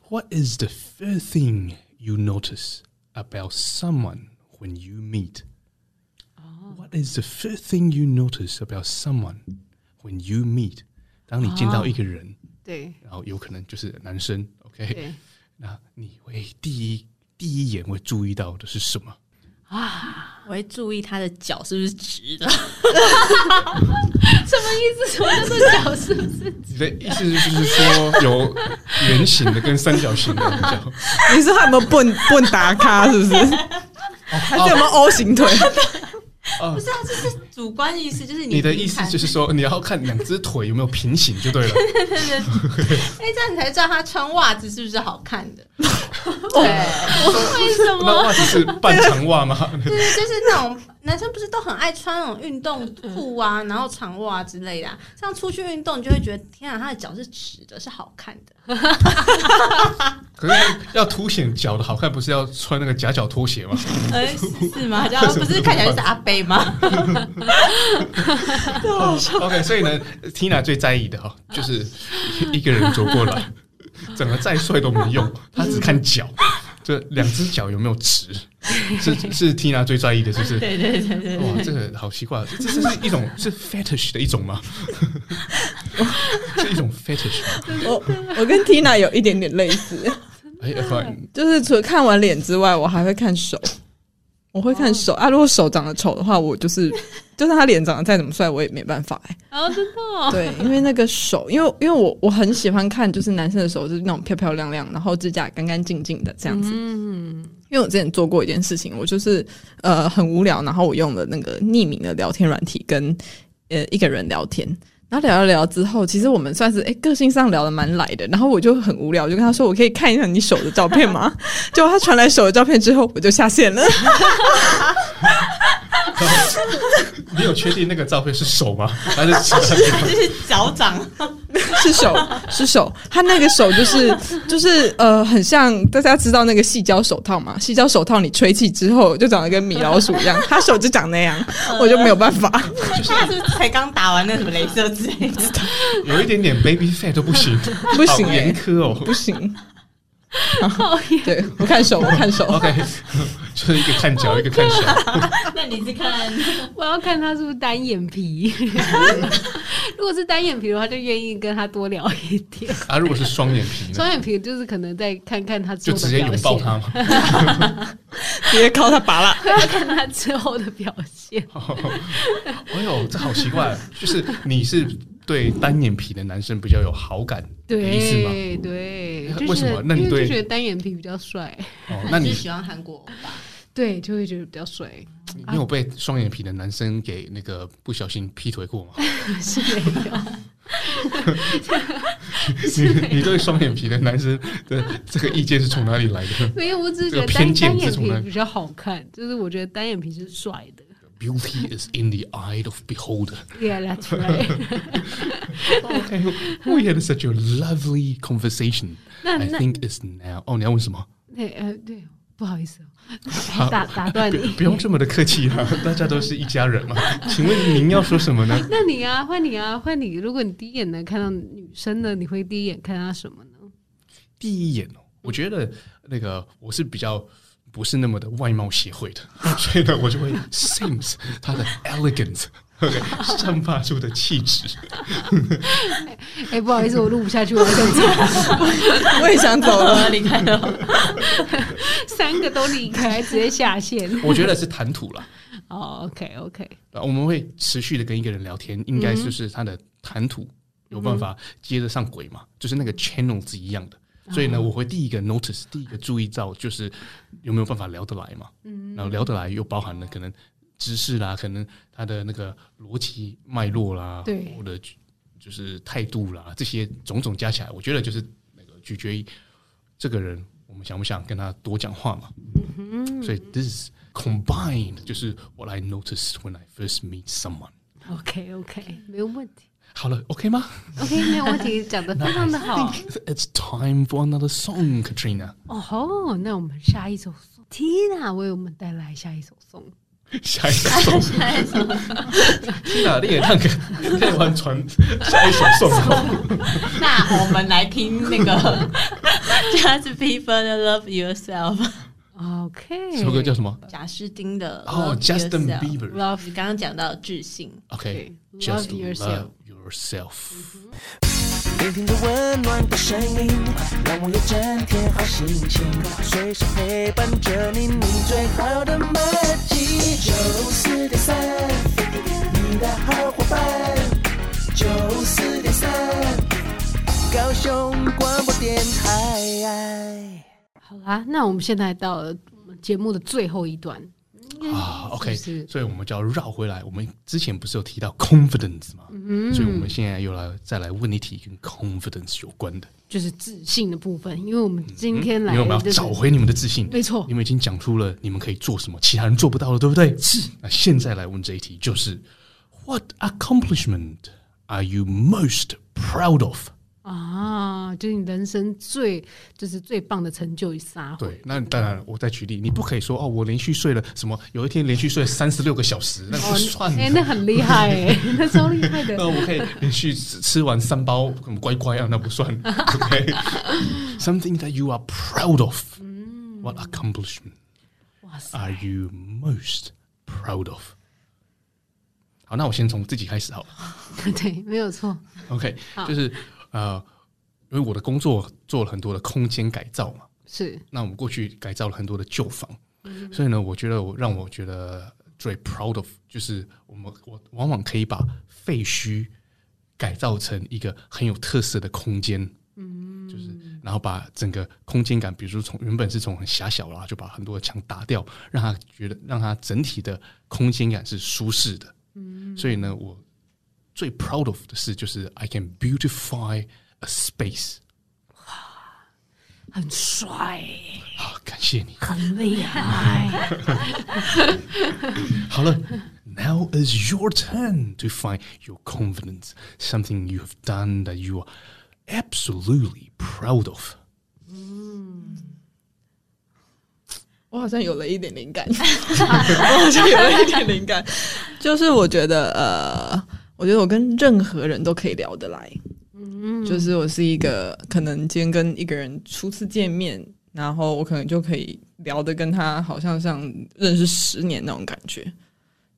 Speaker 3: What is the first thing you notice about someone when you meet? What is the first thing you notice about someone when you meet？当你见到一个人，
Speaker 5: 对，
Speaker 3: 然后有可能就是男生，OK？那你会第一第一眼会注意到的是什么？
Speaker 6: 啊，我会注意他的脚是不是直的？
Speaker 5: 什么意思？什么叫做脚是不是？
Speaker 3: 你的意思就是说有圆形的跟三角形的脚？
Speaker 2: 你说他有没有笨笨打卡？是不是？还是有没有 O 型腿？
Speaker 6: 不是啊，这是主观意思，就是
Speaker 3: 你的意思就是说你要看两只腿有没有平行就对了。
Speaker 6: 对对对对，(laughs) 哎，这样你才知道他穿袜子是不是好看的。对，(laughs) 为什么？
Speaker 3: 那袜子是半长袜吗？
Speaker 6: 对 (laughs) 对，就是那种男生不是都很爱穿那种运动裤啊，然后长袜之类的，这样出去运动你就会觉得天啊，他的脚是直的，是好看的。(laughs)
Speaker 3: 可是要凸显脚的好看，不是要穿那个夹脚拖鞋吗？
Speaker 6: 哎，是吗？(laughs) 这样不是看起来是阿伯吗？(laughs)
Speaker 3: OK，所以呢，Tina 最在意的哈，就是一个人走过来，长得再帅都没用，他只看脚，这两只脚有没有直，(laughs) 是是 Tina 最在意的，是不是？(laughs)
Speaker 6: 对对对对。
Speaker 3: 哇，这个好奇怪，这这是一种是 fetish 的一种吗？(laughs) 是一种 fetish。
Speaker 2: 我我跟 Tina 有一点点类似，
Speaker 3: 哎，
Speaker 2: 就是除了看完脸之外，我还会看手。我会看手啊，如果手长得丑的话，我就是，(laughs) 就算他脸长得再怎么帅，我也没办法哎、欸。
Speaker 5: 哦，真的。
Speaker 2: 对，因为那个手，因为因为我我很喜欢看，就是男生的手就是那种漂漂亮亮，然后指甲干干净净的这样子。嗯。因为我之前做过一件事情，我就是呃很无聊，然后我用了那个匿名的聊天软体跟呃一个人聊天。然后聊一聊之后，其实我们算是哎个性上聊的蛮来的。然后我就很无聊，就跟他说：“我可以看一下你手的照片吗？” (laughs) 结果他传来手的照片之后，我就下线了。(laughs)
Speaker 3: 你有确定那个照片是手吗？还是
Speaker 6: 是是脚掌？(laughs)
Speaker 2: 是手，是手。他那个手就是就是呃，很像大家知道那个细胶手套嘛？细胶手套你吹气之后就长得跟米老鼠一样，他手就长那样，我就没有办法。
Speaker 6: 他是才刚打完那什么镭射之类的，(laughs)
Speaker 3: 有一点点 baby fat 都不行，
Speaker 2: 不行，
Speaker 3: 严苛哦，
Speaker 2: 不行。对，我看手，(laughs) 我看手。
Speaker 3: OK，(laughs) 就是一个看脚，一个看手。
Speaker 6: 那你是看？(laughs)
Speaker 5: 我要看他是不是单眼皮。如果是单眼皮的话，就愿意跟他多聊一点。
Speaker 3: 啊，如果是双眼皮呢？
Speaker 5: 双眼皮就是可能再看看他，
Speaker 3: 就直接拥抱他
Speaker 2: 吗？直接靠他拔了，
Speaker 5: 要看他之后的表现。
Speaker 3: 哎呦，这好奇怪，就是你是。对单眼皮的男生比较有好感的意思吗？
Speaker 5: 对对，
Speaker 3: 为什么？那你对
Speaker 5: 就觉得单眼皮比较帅？
Speaker 3: 哦，那你
Speaker 6: 喜欢韩国吧？
Speaker 5: 对，就会觉得比较帅。
Speaker 3: 你有被双眼皮的男生给那个不小心劈腿过吗？(laughs)
Speaker 5: 是没有。(laughs)
Speaker 3: 你 (laughs) 你对双眼皮的男生的这个意见是从哪里来的？
Speaker 5: 没有，我只是觉得单单眼皮比较好看，就是我觉得单眼皮是帅的。
Speaker 3: Beauty is in the eye of beholder.
Speaker 5: Yeah, that's right. (laughs)
Speaker 3: Okay, we had such a lovely conversation.
Speaker 5: 那
Speaker 3: I
Speaker 5: 那
Speaker 3: think it's now. 哦，你要问什么？
Speaker 5: 对呃对，不好意思哦，打打断
Speaker 3: 不
Speaker 5: 你。
Speaker 3: 不用这么的客气啦，(laughs) 大家都是一家人嘛。请问您要说什么呢？(laughs)
Speaker 5: 那你啊，换你啊，换你。如果你第一眼能看到女生呢，你会第一眼看到什么呢？
Speaker 3: 第一眼哦，我觉得那个我是比较不是那么的外貌协会的，(laughs) 所以呢，我就会 sense 她的 elegance。OK，散发出的气质。(laughs)
Speaker 5: 哎，不好意思，我录不下去，我要先走。(laughs)
Speaker 2: 我也想走了。
Speaker 6: 离开了。
Speaker 5: 三个都离开，直接下线。
Speaker 3: 我觉得是谈吐了。
Speaker 5: 哦，OK，OK，
Speaker 3: 我们会持续的跟一个人聊天，应该就是他的谈吐有办法接得上轨嘛，就是那个 channel 是一样的。所以呢，我会第一个 notice，第一个注意到就是有没有办法聊得来嘛。然后聊得来又包含了可能。知识啦，可能他的那个逻辑脉络啦，
Speaker 5: 对，
Speaker 3: 或者就是态度啦，这些种种加起来，我觉得就是那个取决于这个人，我们想不想跟他多讲话嘛。嗯哼，所以 this is combined 就是 what I noticed when I first meet someone。
Speaker 5: OK OK，没有问题。
Speaker 3: 好了，OK 吗？
Speaker 5: OK，没有问题，讲得非常的好。
Speaker 3: It's (laughs) time for another song, Katrina。
Speaker 5: 哦吼，那我们下一首 Tina 为我们带来下一首 song。
Speaker 3: 下一首送，下一首听哪里那个可以玩传下一首送。
Speaker 6: 那我们来听那个 (laughs) Just Bieber 的 Love Yourself。
Speaker 5: OK，
Speaker 3: 这首歌叫什么？
Speaker 6: 贾斯汀的
Speaker 3: 哦，Justin Bieber。
Speaker 6: Love，你刚刚讲到自信。
Speaker 3: OK，Just Love Yourself。 (laughs)
Speaker 7: herself 聆听着温暖的声音，让我有整天好心情，随时陪伴着你，你最好的默契。九四点三，你的好伙伴。九四点三，高雄广播电台。
Speaker 5: 好啦，那我们现在到了节目的最后一段。
Speaker 3: 啊，OK，
Speaker 5: 是
Speaker 3: 所以我们就要绕回来。我们之前不是有提到 confidence 吗？嗯，所以我们现在又来再来问一题跟 confidence 有关的，
Speaker 5: 就是自信的部分。因为我们今天来，
Speaker 3: 因为我们要找回你们的自信。
Speaker 5: 没错，
Speaker 3: 你们已经讲出了你们可以做什么，其他人做不到了，对不对？是。那现在来问这一题，就是 What accomplishment are you most proud of？
Speaker 5: 啊，就是你人生最就是最棒的成就与啥？
Speaker 3: 对，那当然，我再举例，你不可以说哦，我连续睡了什么？有一天连续睡了三十六个小时，那不算。
Speaker 5: 哎、哦欸，那很厉害 (laughs) 哎、欸，那超厉害的。
Speaker 3: 那我可以连续吃吃完三包很乖乖啊，那不算。OK，something、okay? that you are proud of、嗯。What accomplishment are you most proud of？好，那我先从自己开始好了。(laughs)
Speaker 5: 对，没有错。
Speaker 3: OK，就是。呃，因为我的工作做了很多的空间改造嘛，
Speaker 5: 是。
Speaker 3: 那我们过去改造了很多的旧房，嗯，所以呢，我觉得我让我觉得最 proud of 就是我们我往往可以把废墟改造成一个很有特色的空间，嗯，就是然后把整个空间感，比如说从原本是从很狭小啦，就把很多的墙打掉，让他觉得让他整体的空间感是舒适的，嗯，所以呢，我。最 proud of 的事就是 I can beautify a space，
Speaker 5: 哇，很帅
Speaker 3: 啊！感谢你，
Speaker 5: 很厉害。
Speaker 3: 好了，Now (sighs) (laughs) is your turn to find your confidence, something you have done that you are absolutely proud of。
Speaker 2: 嗯，我好像有了一点灵感，我好像有了一点灵感，就是我觉得呃。 (sighs) (laughs) (laughs) 我觉得我跟任何人都可以聊得来，嗯，就是我是一个可能今天跟一个人初次见面，然后我可能就可以聊得跟他好像像认识十年那种感觉，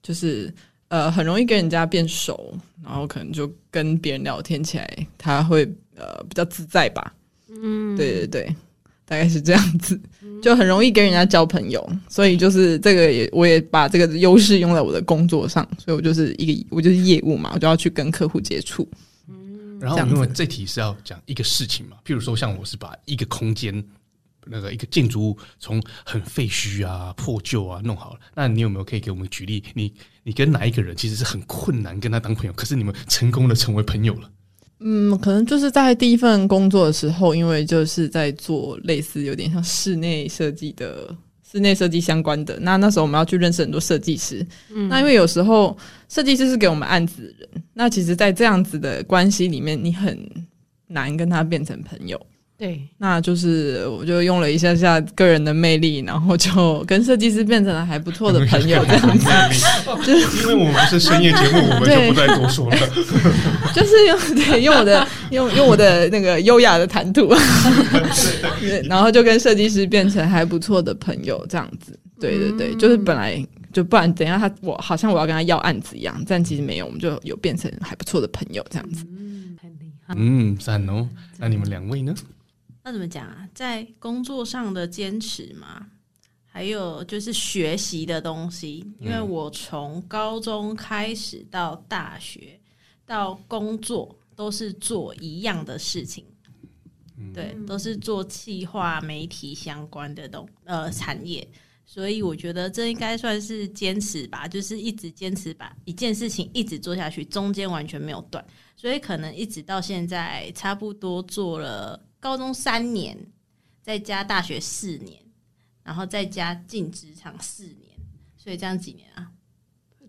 Speaker 2: 就是呃很容易跟人家变熟，然后可能就跟别人聊天起来他会呃比较自在吧，嗯，对对对。大概是这样子，就很容易跟人家交朋友，所以就是这个也我也把这个优势用在我的工作上，所以我就是一个我就是业务嘛，我就要去跟客户接触。
Speaker 3: 嗯，然后因为这题是要讲一个事情嘛，譬如说像我是把一个空间那个一个建筑物从很废墟啊、破旧啊弄好了，那你有没有可以给我们举例？你你跟哪一个人其实是很困难跟他当朋友，可是你们成功的成为朋友了？
Speaker 2: 嗯，可能就是在第一份工作的时候，因为就是在做类似有点像室内设计的室内设计相关的。那那时候我们要去认识很多设计师，嗯，那因为有时候设计师是给我们案子的人，那其实，在这样子的关系里面，你很难跟他变成朋友。
Speaker 5: 对，
Speaker 2: 那就是我就用了一下下个人的魅力，然后就跟设计师变成了还不错的朋友，这样子。
Speaker 3: 就是因为我们是深夜节目，我们就不再多说了。
Speaker 2: 就是用对用我的用用我的那个优雅的谈吐，对，然后就跟设计师变成还不错的朋友，这样子。对对对，就是本来就不然等一下他我好像我要跟他要案子一样，但其实没有，我们就有变成还不错的朋友这样子。
Speaker 5: 嗯，很厉害。
Speaker 3: 嗯，赞哦。那你们两位呢？
Speaker 6: 那怎么讲啊？在工作上的坚持嘛，还有就是学习的东西。因为我从高中开始到大学到工作，都是做一样的事情，对，都是做企划、媒体相关的东呃产业。所以我觉得这应该算是坚持吧，就是一直坚持把一件事情一直做下去，中间完全没有断。所以可能一直到现在，差不多做了。高中三年，再加大学四年，然后再加进职场四年，所以这样几年啊？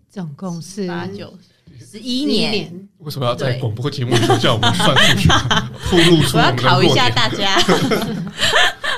Speaker 5: 总共是
Speaker 6: 八九十一年。
Speaker 3: 为什么要在广播节目里叫我们算数学？(laughs) 暴露出我，
Speaker 6: 我要考一下大家。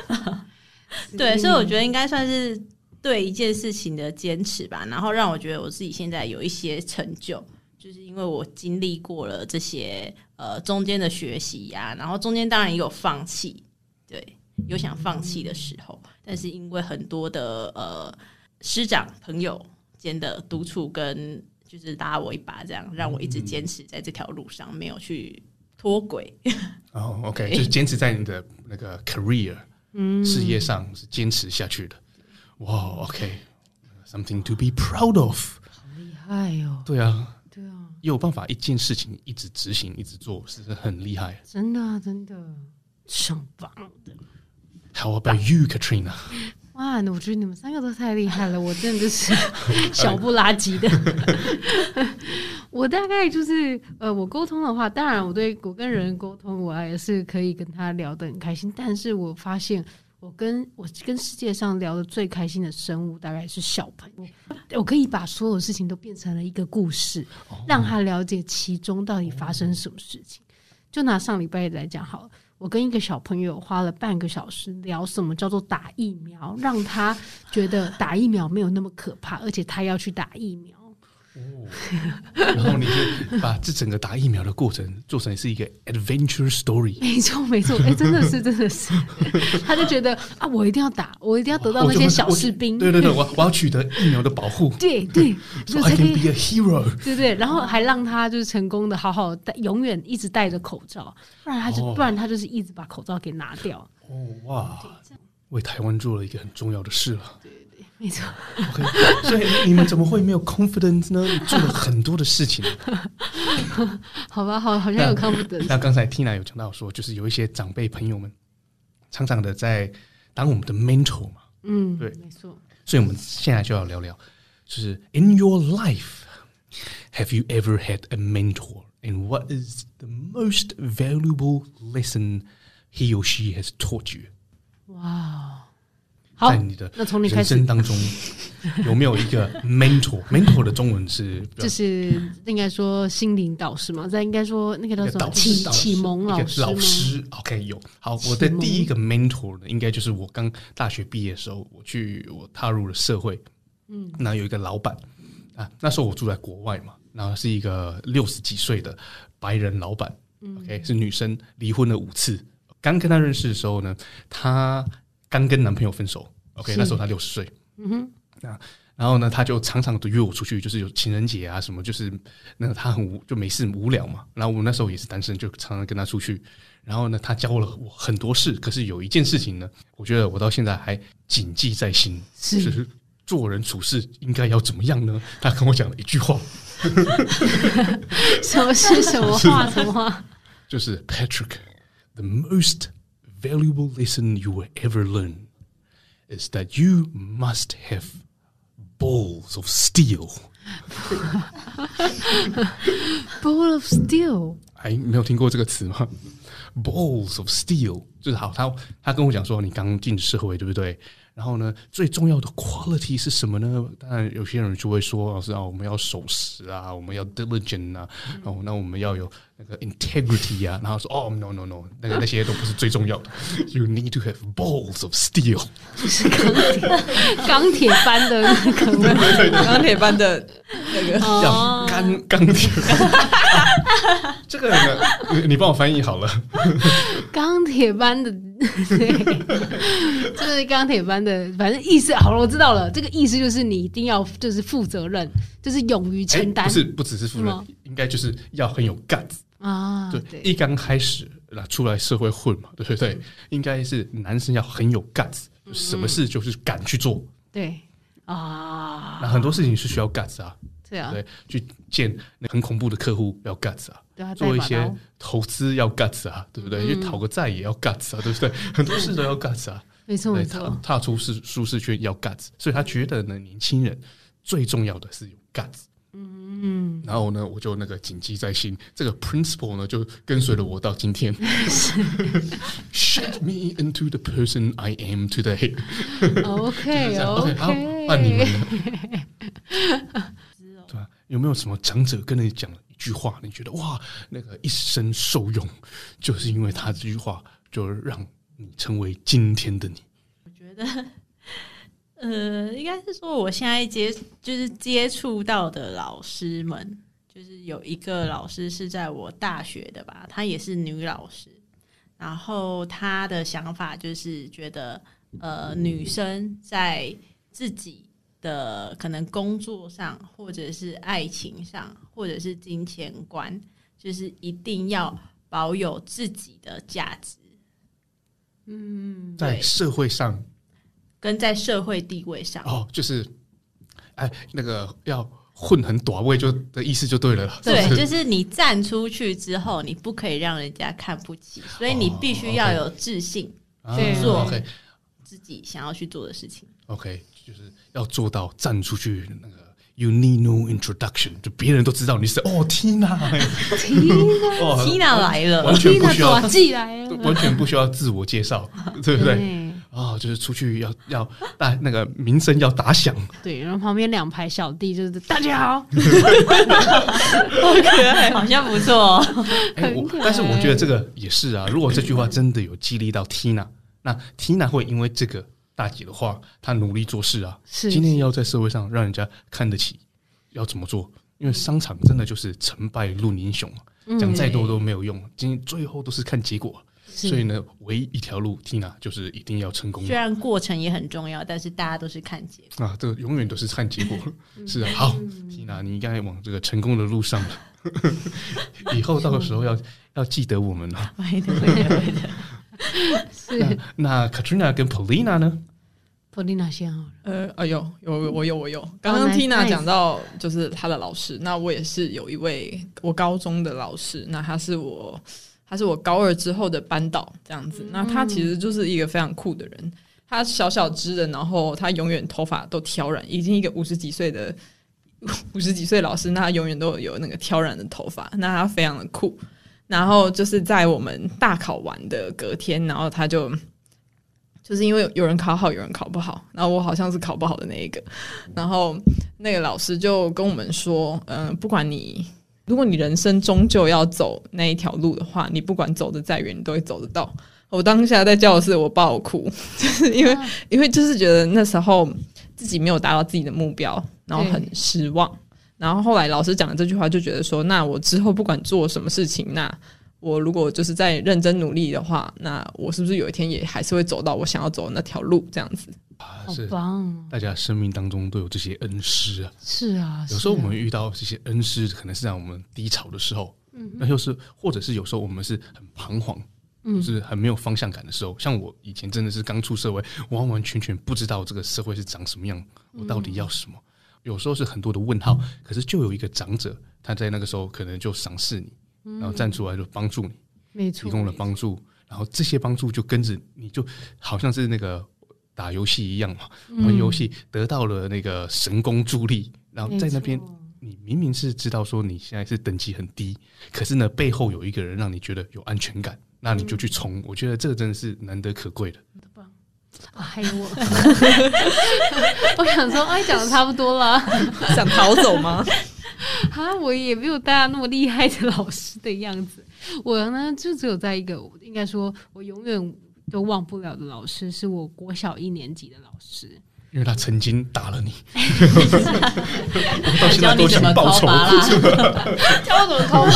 Speaker 6: (laughs) 对，所以我觉得应该算是对一件事情的坚持吧，然后让我觉得我自己现在有一些成就。就是因为我经历过了这些呃中间的学习呀、啊，然后中间当然也有放弃，对，有想放弃的时候，但是因为很多的呃师长朋友间的督促跟就是拉我一把，这样让我一直坚持在这条路上，没有去脱轨。(laughs)
Speaker 3: 哦、oh，OK，就是坚持在你的那个 career 嗯事业上是坚持下去的。哇、wow，OK，something、okay. to be proud of，
Speaker 5: 好厉害哦！
Speaker 3: 对啊。有办法一件事情一直执行，一直做，是很厉害？
Speaker 5: 真的、啊，真的，上榜的。
Speaker 3: How about you, Katrina？
Speaker 5: 哇，我觉得你们三个都太厉害了，我真的是小不拉几的。(laughs) 我大概就是，呃，我沟通的话，当然我对我跟人沟通，我也是可以跟他聊得很开心，但是我发现。我跟我跟世界上聊的最开心的生物大概是小朋友，我可以把所有事情都变成了一个故事，让他了解其中到底发生什么事情。就拿上礼拜来讲好了，我跟一个小朋友花了半个小时聊什么叫做打疫苗，让他觉得打疫苗没有那么可怕，而且他要去打疫苗。
Speaker 3: 哦，然后你就把这整个打疫苗的过程做成是一个 adventure story。
Speaker 5: 没错，没错，哎，真的是，(laughs) 真的是，他就觉得啊，我一定要打，我一定要得到那些小士兵。
Speaker 3: 对对对，我我要取得疫苗的保护。
Speaker 5: 对对，(laughs)
Speaker 3: 所以 I can be a hero。
Speaker 5: 对对，然后还让他就是成功的好好戴，永远一直戴着口罩，不然他就、哦、不然他就是一直把口罩给拿掉。
Speaker 3: 哦哇，为台湾做了一个很重要的事了。
Speaker 5: 没错，
Speaker 3: OK，所以你们怎么会没有 confidence 呢？做了很多的事情，
Speaker 5: 好吧，好，好像有 (laughs) confidence。
Speaker 3: 那刚才 Tina 有讲到说，就是有一些长辈朋友们，常常的在当我们的 mentor 嘛，
Speaker 5: 嗯，
Speaker 3: 对，
Speaker 5: 没错。
Speaker 3: 所以我们现在就要聊聊，就是 In your life，have you ever had a mentor？And what is the most valuable lesson he or she has taught you？
Speaker 5: 哇。
Speaker 3: 在你的人生当中，(laughs) 有没有一个 mentor？mentor 的中文是
Speaker 5: 就是应该说心灵导师嘛？在应该说那个叫什么启启蒙老师？
Speaker 3: 老师，OK，有。好，我的第一个 mentor 呢，应该就是我刚大学毕业的时候，我去我踏入了社会，嗯，那有一个老板啊，那时候我住在国外嘛，然后是一个六十几岁的白人老板，OK，是女生，离婚了五次。刚跟他认识的时候呢，他。刚跟男朋友分手，OK，那时候他六十岁，嗯哼，那然后呢，他就常常都约我出去，就是有情人节啊什么，就是那个他很无就没事无聊嘛，然后我那时候也是单身，就常常跟他出去，然后呢，他教了我很多事，可是有一件事情呢，我觉得我到现在还谨记在心，是，就是做人处事应该要怎么样呢？他跟我讲了一句话，(laughs)
Speaker 5: 什么是什么话？什么话？(laughs)
Speaker 3: 就是 Patrick，the most。valuable lesson you will ever learn is that you must have balls of steel. (laughs)
Speaker 5: Ball of steel，
Speaker 3: 哎，没有听过这个词吗 balls of steel，就是好，他他跟我讲说，你刚进社会，对不对？ 然后呢，最重要的 quality 是什么呢？当然，有些人就会说，老师啊，我们要守时啊，我们要 diligent 啊，哦，那我们要有那个 integrity 啊。然后说，哦，no no no，那个那些都不是最重要的。(laughs) You need to have balls of steel，
Speaker 5: 就是钢铁 (laughs) 钢铁般的那个，
Speaker 2: 钢铁般的那
Speaker 3: 个像钢钢铁。这个，你你帮我翻译好了。
Speaker 5: 钢铁般的，(laughs) 对，就是钢铁般的，反正意思好了，我知道了。这个意思就是你一定要就是负责任，就是勇于承担。
Speaker 3: 不是，不只是负责任，应该就是要很有 guts
Speaker 5: 啊。对，
Speaker 3: 一刚开始出来社会混嘛，对不对？应该是男生要很有 guts，什么事就是敢去做。
Speaker 5: 对啊，
Speaker 3: 那很多事情是需要 guts 啊。
Speaker 5: 对啊，
Speaker 3: 对，去见那很恐怖的客户要 guts 啊，做一些投资要 guts 啊，对不对？去讨个债也要 guts 啊，对不对？(laughs) 很多事都要 guts 啊，
Speaker 5: 没错没错。
Speaker 3: 踏出舒舒适圈要 guts，所以他觉得呢，年轻人最重要的是有 guts。嗯，然后呢，我就那个谨记在心，这个 principle 呢就跟随了我到今天。(laughs) Shape me into the person I am today。(laughs)
Speaker 5: OK OK，
Speaker 3: 好，换你们。对吧？有没有什么长者跟你讲一句话，你觉得哇，那个一生受用，就是因为他这句话，就让你成为今天的你？
Speaker 6: 我觉得，(laughs) 呃，应该是说，我现在接就是接触到的老师们，就是有一个老师是在我大学的吧，她也是女老师，然后她的想法就是觉得，呃，女生在自己。的可能工作上，或者是爱情上，或者是金钱观，就是一定要保有自己的价值。嗯，
Speaker 3: 在社会上，
Speaker 6: 跟在社会地位上，
Speaker 3: 哦，就是，哎，那个要混很短位，就的意思就对了。
Speaker 6: 对，就是你站出去之后，你不可以让人家看不起，所以你必须要有自信去做自己想要去做的事情。
Speaker 3: OK。就是要做到站出去那个，You need no introduction，就别人都知道你是哦
Speaker 6: ，Tina，Tina，Tina (laughs) 来了，
Speaker 3: 完全不需要，
Speaker 5: 完
Speaker 3: 全不需要自我介绍，(laughs) 对不对？哦，就是出去要要大那个名声要打响，
Speaker 5: 对，然后旁边两排小弟就是大家好，(laughs) 好
Speaker 6: 可爱，好像不错。
Speaker 3: 哎，但是我觉得这个也是啊，如果这句话真的有激励到 Tina，那 Tina 会因为这个。大姐的话，她努力做事啊。是，今天要在社会上让人家看得起，要怎么做？因为商场真的就是成败论英雄，讲、嗯、再多都没有用。今天最后都是看结果，所以呢，唯一一条路，Tina 就是一定要成功。
Speaker 6: 虽然过程也很重要，但是大家都是看结果啊，
Speaker 3: 这个永远都是看结果。(laughs) 是啊，好，Tina，你应该往这个成功的路上了。(laughs) 以后到时候要要记得我们了。(laughs)
Speaker 6: 会的，会的，会的。
Speaker 3: 是那，那 Katrina 跟 Polina 呢
Speaker 5: ？Polina 先好了。
Speaker 2: 呃，哎呦，有我有我有。刚刚 Tina 讲到就是她的老师，那我也是有一位我高中的老师，那他是我他是我高二之后的班导这样子。那他其实就是一个非常酷的人，他小小只的，然后他永远头发都挑染，已经一个五十几岁的 (laughs) 五十几岁老师，那他永远都有那个挑染的头发，那他非常的酷。然后就是在我们大考完的隔天，然后他就就是因为有人考好，有人考不好，然后我好像是考不好的那一个，然后那个老师就跟我们说，嗯、呃，不管你如果你人生终究要走那一条路的话，你不管走的再远，你都会走得到。我当下在教室，我爆哭，(laughs) 就是因为因为就是觉得那时候自己没有达到自己的目标，然后很失望。然后后来老师讲了这句话，就觉得说，那我之后不管做什么事情，那我如果就是在认真努力的话，那我是不是有一天也还是会走到我想要走的那条路？这样子
Speaker 3: 啊，是棒！大家生命当中都有这些恩师啊，
Speaker 5: 是啊。
Speaker 3: 有时候我们遇到这些恩师，可能是在我们低潮的时候，嗯，那就是或者是有时候我们是很彷徨，嗯，就是很没有方向感的时候。像我以前真的是刚出社会，完完全全不知道这个社会是长什么样，我到底要什么。有时候是很多的问号，可是就有一个长者，他在那个时候可能就赏识你，然后站出来就帮助你，
Speaker 5: 没错，
Speaker 3: 提供了帮助，然后这些帮助就跟着你，就好像是那个打游戏一样嘛，玩游戏得到了那个神功助力，然后在那边你明明是知道说你现在是等级很低，可是呢背后有一个人让你觉得有安全感，那你就去冲。我觉得这个真的是难得可贵的。
Speaker 5: 啊，还有我，(laughs) 我想说，哎，讲的差不多了，
Speaker 2: 想逃走吗？(laughs)
Speaker 5: 啊，我也没有大家那么厉害的老师的样子。我呢，就只有在一个，应该说，我永远都忘不了的老师，是我国小一年级的老师，
Speaker 3: 因为他曾经打了你，(laughs)
Speaker 6: 教你怎么考拔啦，(laughs) 教我怎么偷拔。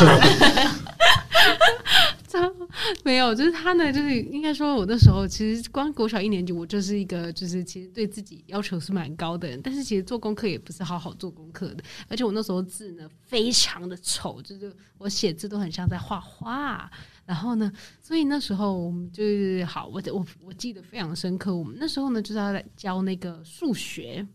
Speaker 6: (laughs)
Speaker 5: 没有，就是他呢，就是应该说，我那时候其实光国小一年级，我就是一个就是其实对自己要求是蛮高的人，但是其实做功课也不是好好做功课的，而且我那时候字呢非常的丑，就是我写字都很像在画画，然后呢，所以那时候我们就是好，我我我记得非常深刻，我们那时候呢就是要来教那个数学。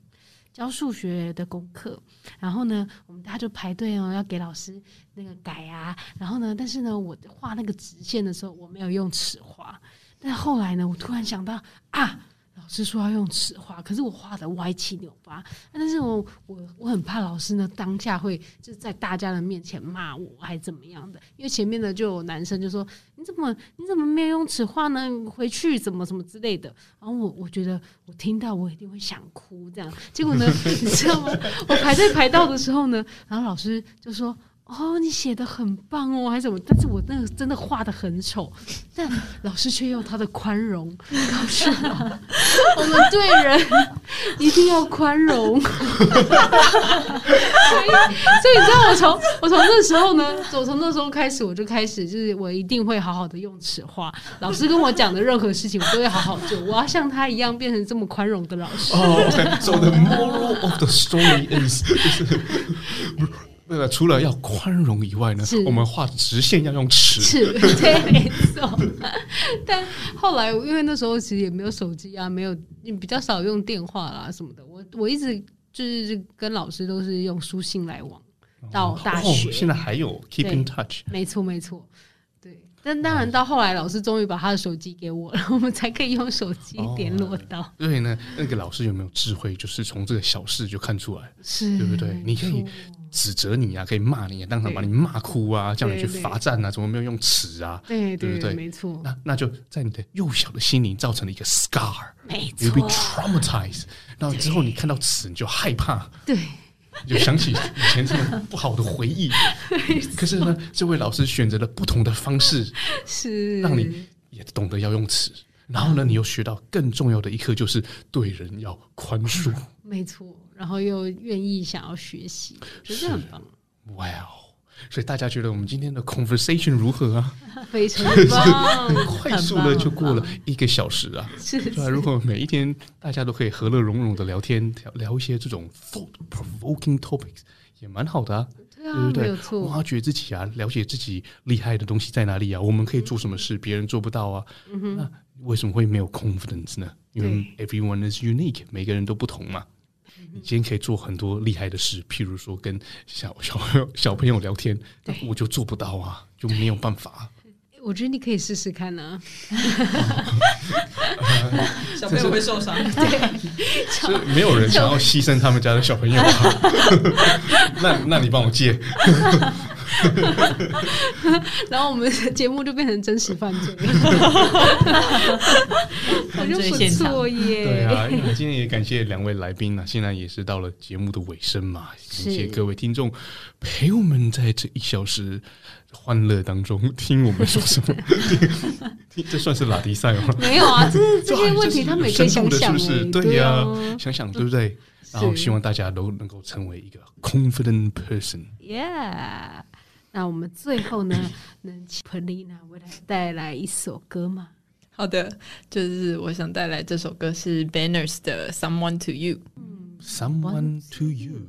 Speaker 5: 教数学的功课，然后呢，我们大家就排队哦，要给老师那个改啊。然后呢，但是呢，我画那个直线的时候，我没有用尺画。但后来呢，我突然想到啊。老师说要用尺画，可是我画的歪七扭八。但是我我我很怕老师呢当下会就在大家的面前骂我，还怎么样的？因为前面呢就有男生就说你怎么你怎么没有用此话呢？回去怎么怎么之类的。然后我我觉得我听到我一定会想哭这样。结果呢，(laughs) 你知道吗？我排队排到的时候呢，然后老师就说。哦，你写的很棒哦，还是什么？但是我那个真的画的很丑，(laughs) 但老师却用他的宽容告诉我，我们对人一定要宽容。(laughs) 所以，所以你知道我从我从那时候呢，我从那时候开始，我就开始就是我一定会好好的用尺画。老师跟我讲的任何事情，我都会好好做。我要像他一样变成这么宽容的老师。
Speaker 3: 哦，OK。So the moral of the story is. (laughs) 除了要宽容以外呢，我们画直线要用尺。
Speaker 5: 尺，(laughs) 对，没错。(laughs) 但后来，因为那时候其实也没有手机啊，没有比较少用电话啦什么的。我我一直就是跟老师都是用书信来往，到大学。
Speaker 3: 哦，现在还有 keep in touch。
Speaker 5: 没错，没错。对，但当然到后来，老师终于把他的手机给我了，我们才可以用手机联络到。
Speaker 3: 哦。以呢，那个老师有没有智慧？就是从这个小事就看出来，
Speaker 5: 是
Speaker 3: 对不对？你可以。指责你啊，可以骂你啊，当场把你骂哭啊，叫你去罚站啊，怎么没有用尺啊？
Speaker 5: 对
Speaker 3: 对不对？
Speaker 5: 没错。
Speaker 3: 那那就在你的幼小的心灵造成了一个 scar，
Speaker 5: 没错。
Speaker 3: You'll be traumatized。然后之后你看到尺你就害怕，
Speaker 5: 对，
Speaker 3: 你就想起以前这种不好的回忆。(laughs) 可是呢，这位老师选择了不同的方式，
Speaker 5: 是
Speaker 3: 让你也懂得要用尺。然后呢，你又学到更重要的一课，就是对人要宽恕。
Speaker 5: 没错。然后又愿意想要学习，觉得很棒。
Speaker 3: 哇哦！所以大家觉得我们今天的 conversation 如何啊？(laughs)
Speaker 5: 非常 (laughs) 棒，
Speaker 3: 很快速的就过了一个小时啊！
Speaker 5: 是，是。
Speaker 3: 如果每一天大家都可以和乐融融的聊天，聊聊一些这种 thought provoking topics，也蛮好的啊。
Speaker 5: 对啊，
Speaker 3: 对不对？
Speaker 5: 没有错。
Speaker 3: 挖掘自己啊，了解自己厉害的东西在哪里啊？我们可以做什么事，别人做不到啊？那为什么会没有 confidence 呢？因为 everyone is unique，每个人都不同嘛。你今天可以做很多厉害的事，譬如说跟小小朋友小朋友聊天，我就做不到啊，就没有办法。
Speaker 5: 我觉得你可以试试看呢、啊。(laughs)
Speaker 2: 小朋友会受伤，(laughs)
Speaker 5: 对，
Speaker 3: 没有人想要牺牲他们家的小朋友啊。(laughs) 那那你帮我借。(laughs)
Speaker 5: 然后我们的节目就变成真实犯罪了，我就不错耶。
Speaker 3: 对啊，今天也感谢两位来宾呢、啊。现在也是到了节目的尾声嘛，感谢各位听众陪我们在这一小时欢乐当中听我们说什么。听 (laughs) 这算是拉迪赛吗？
Speaker 5: 没有啊，这这些问题他们也可以想想，是不是？
Speaker 3: 对呀、啊，想想对不对？然后希望大家都能够成为一个 confident person。
Speaker 5: Yeah。那我们最后呢能请彭丽娜为大家带来一首歌吗？
Speaker 2: 好的就是我想带来这首歌是 banners 的 someone to you 嗯
Speaker 3: someone to you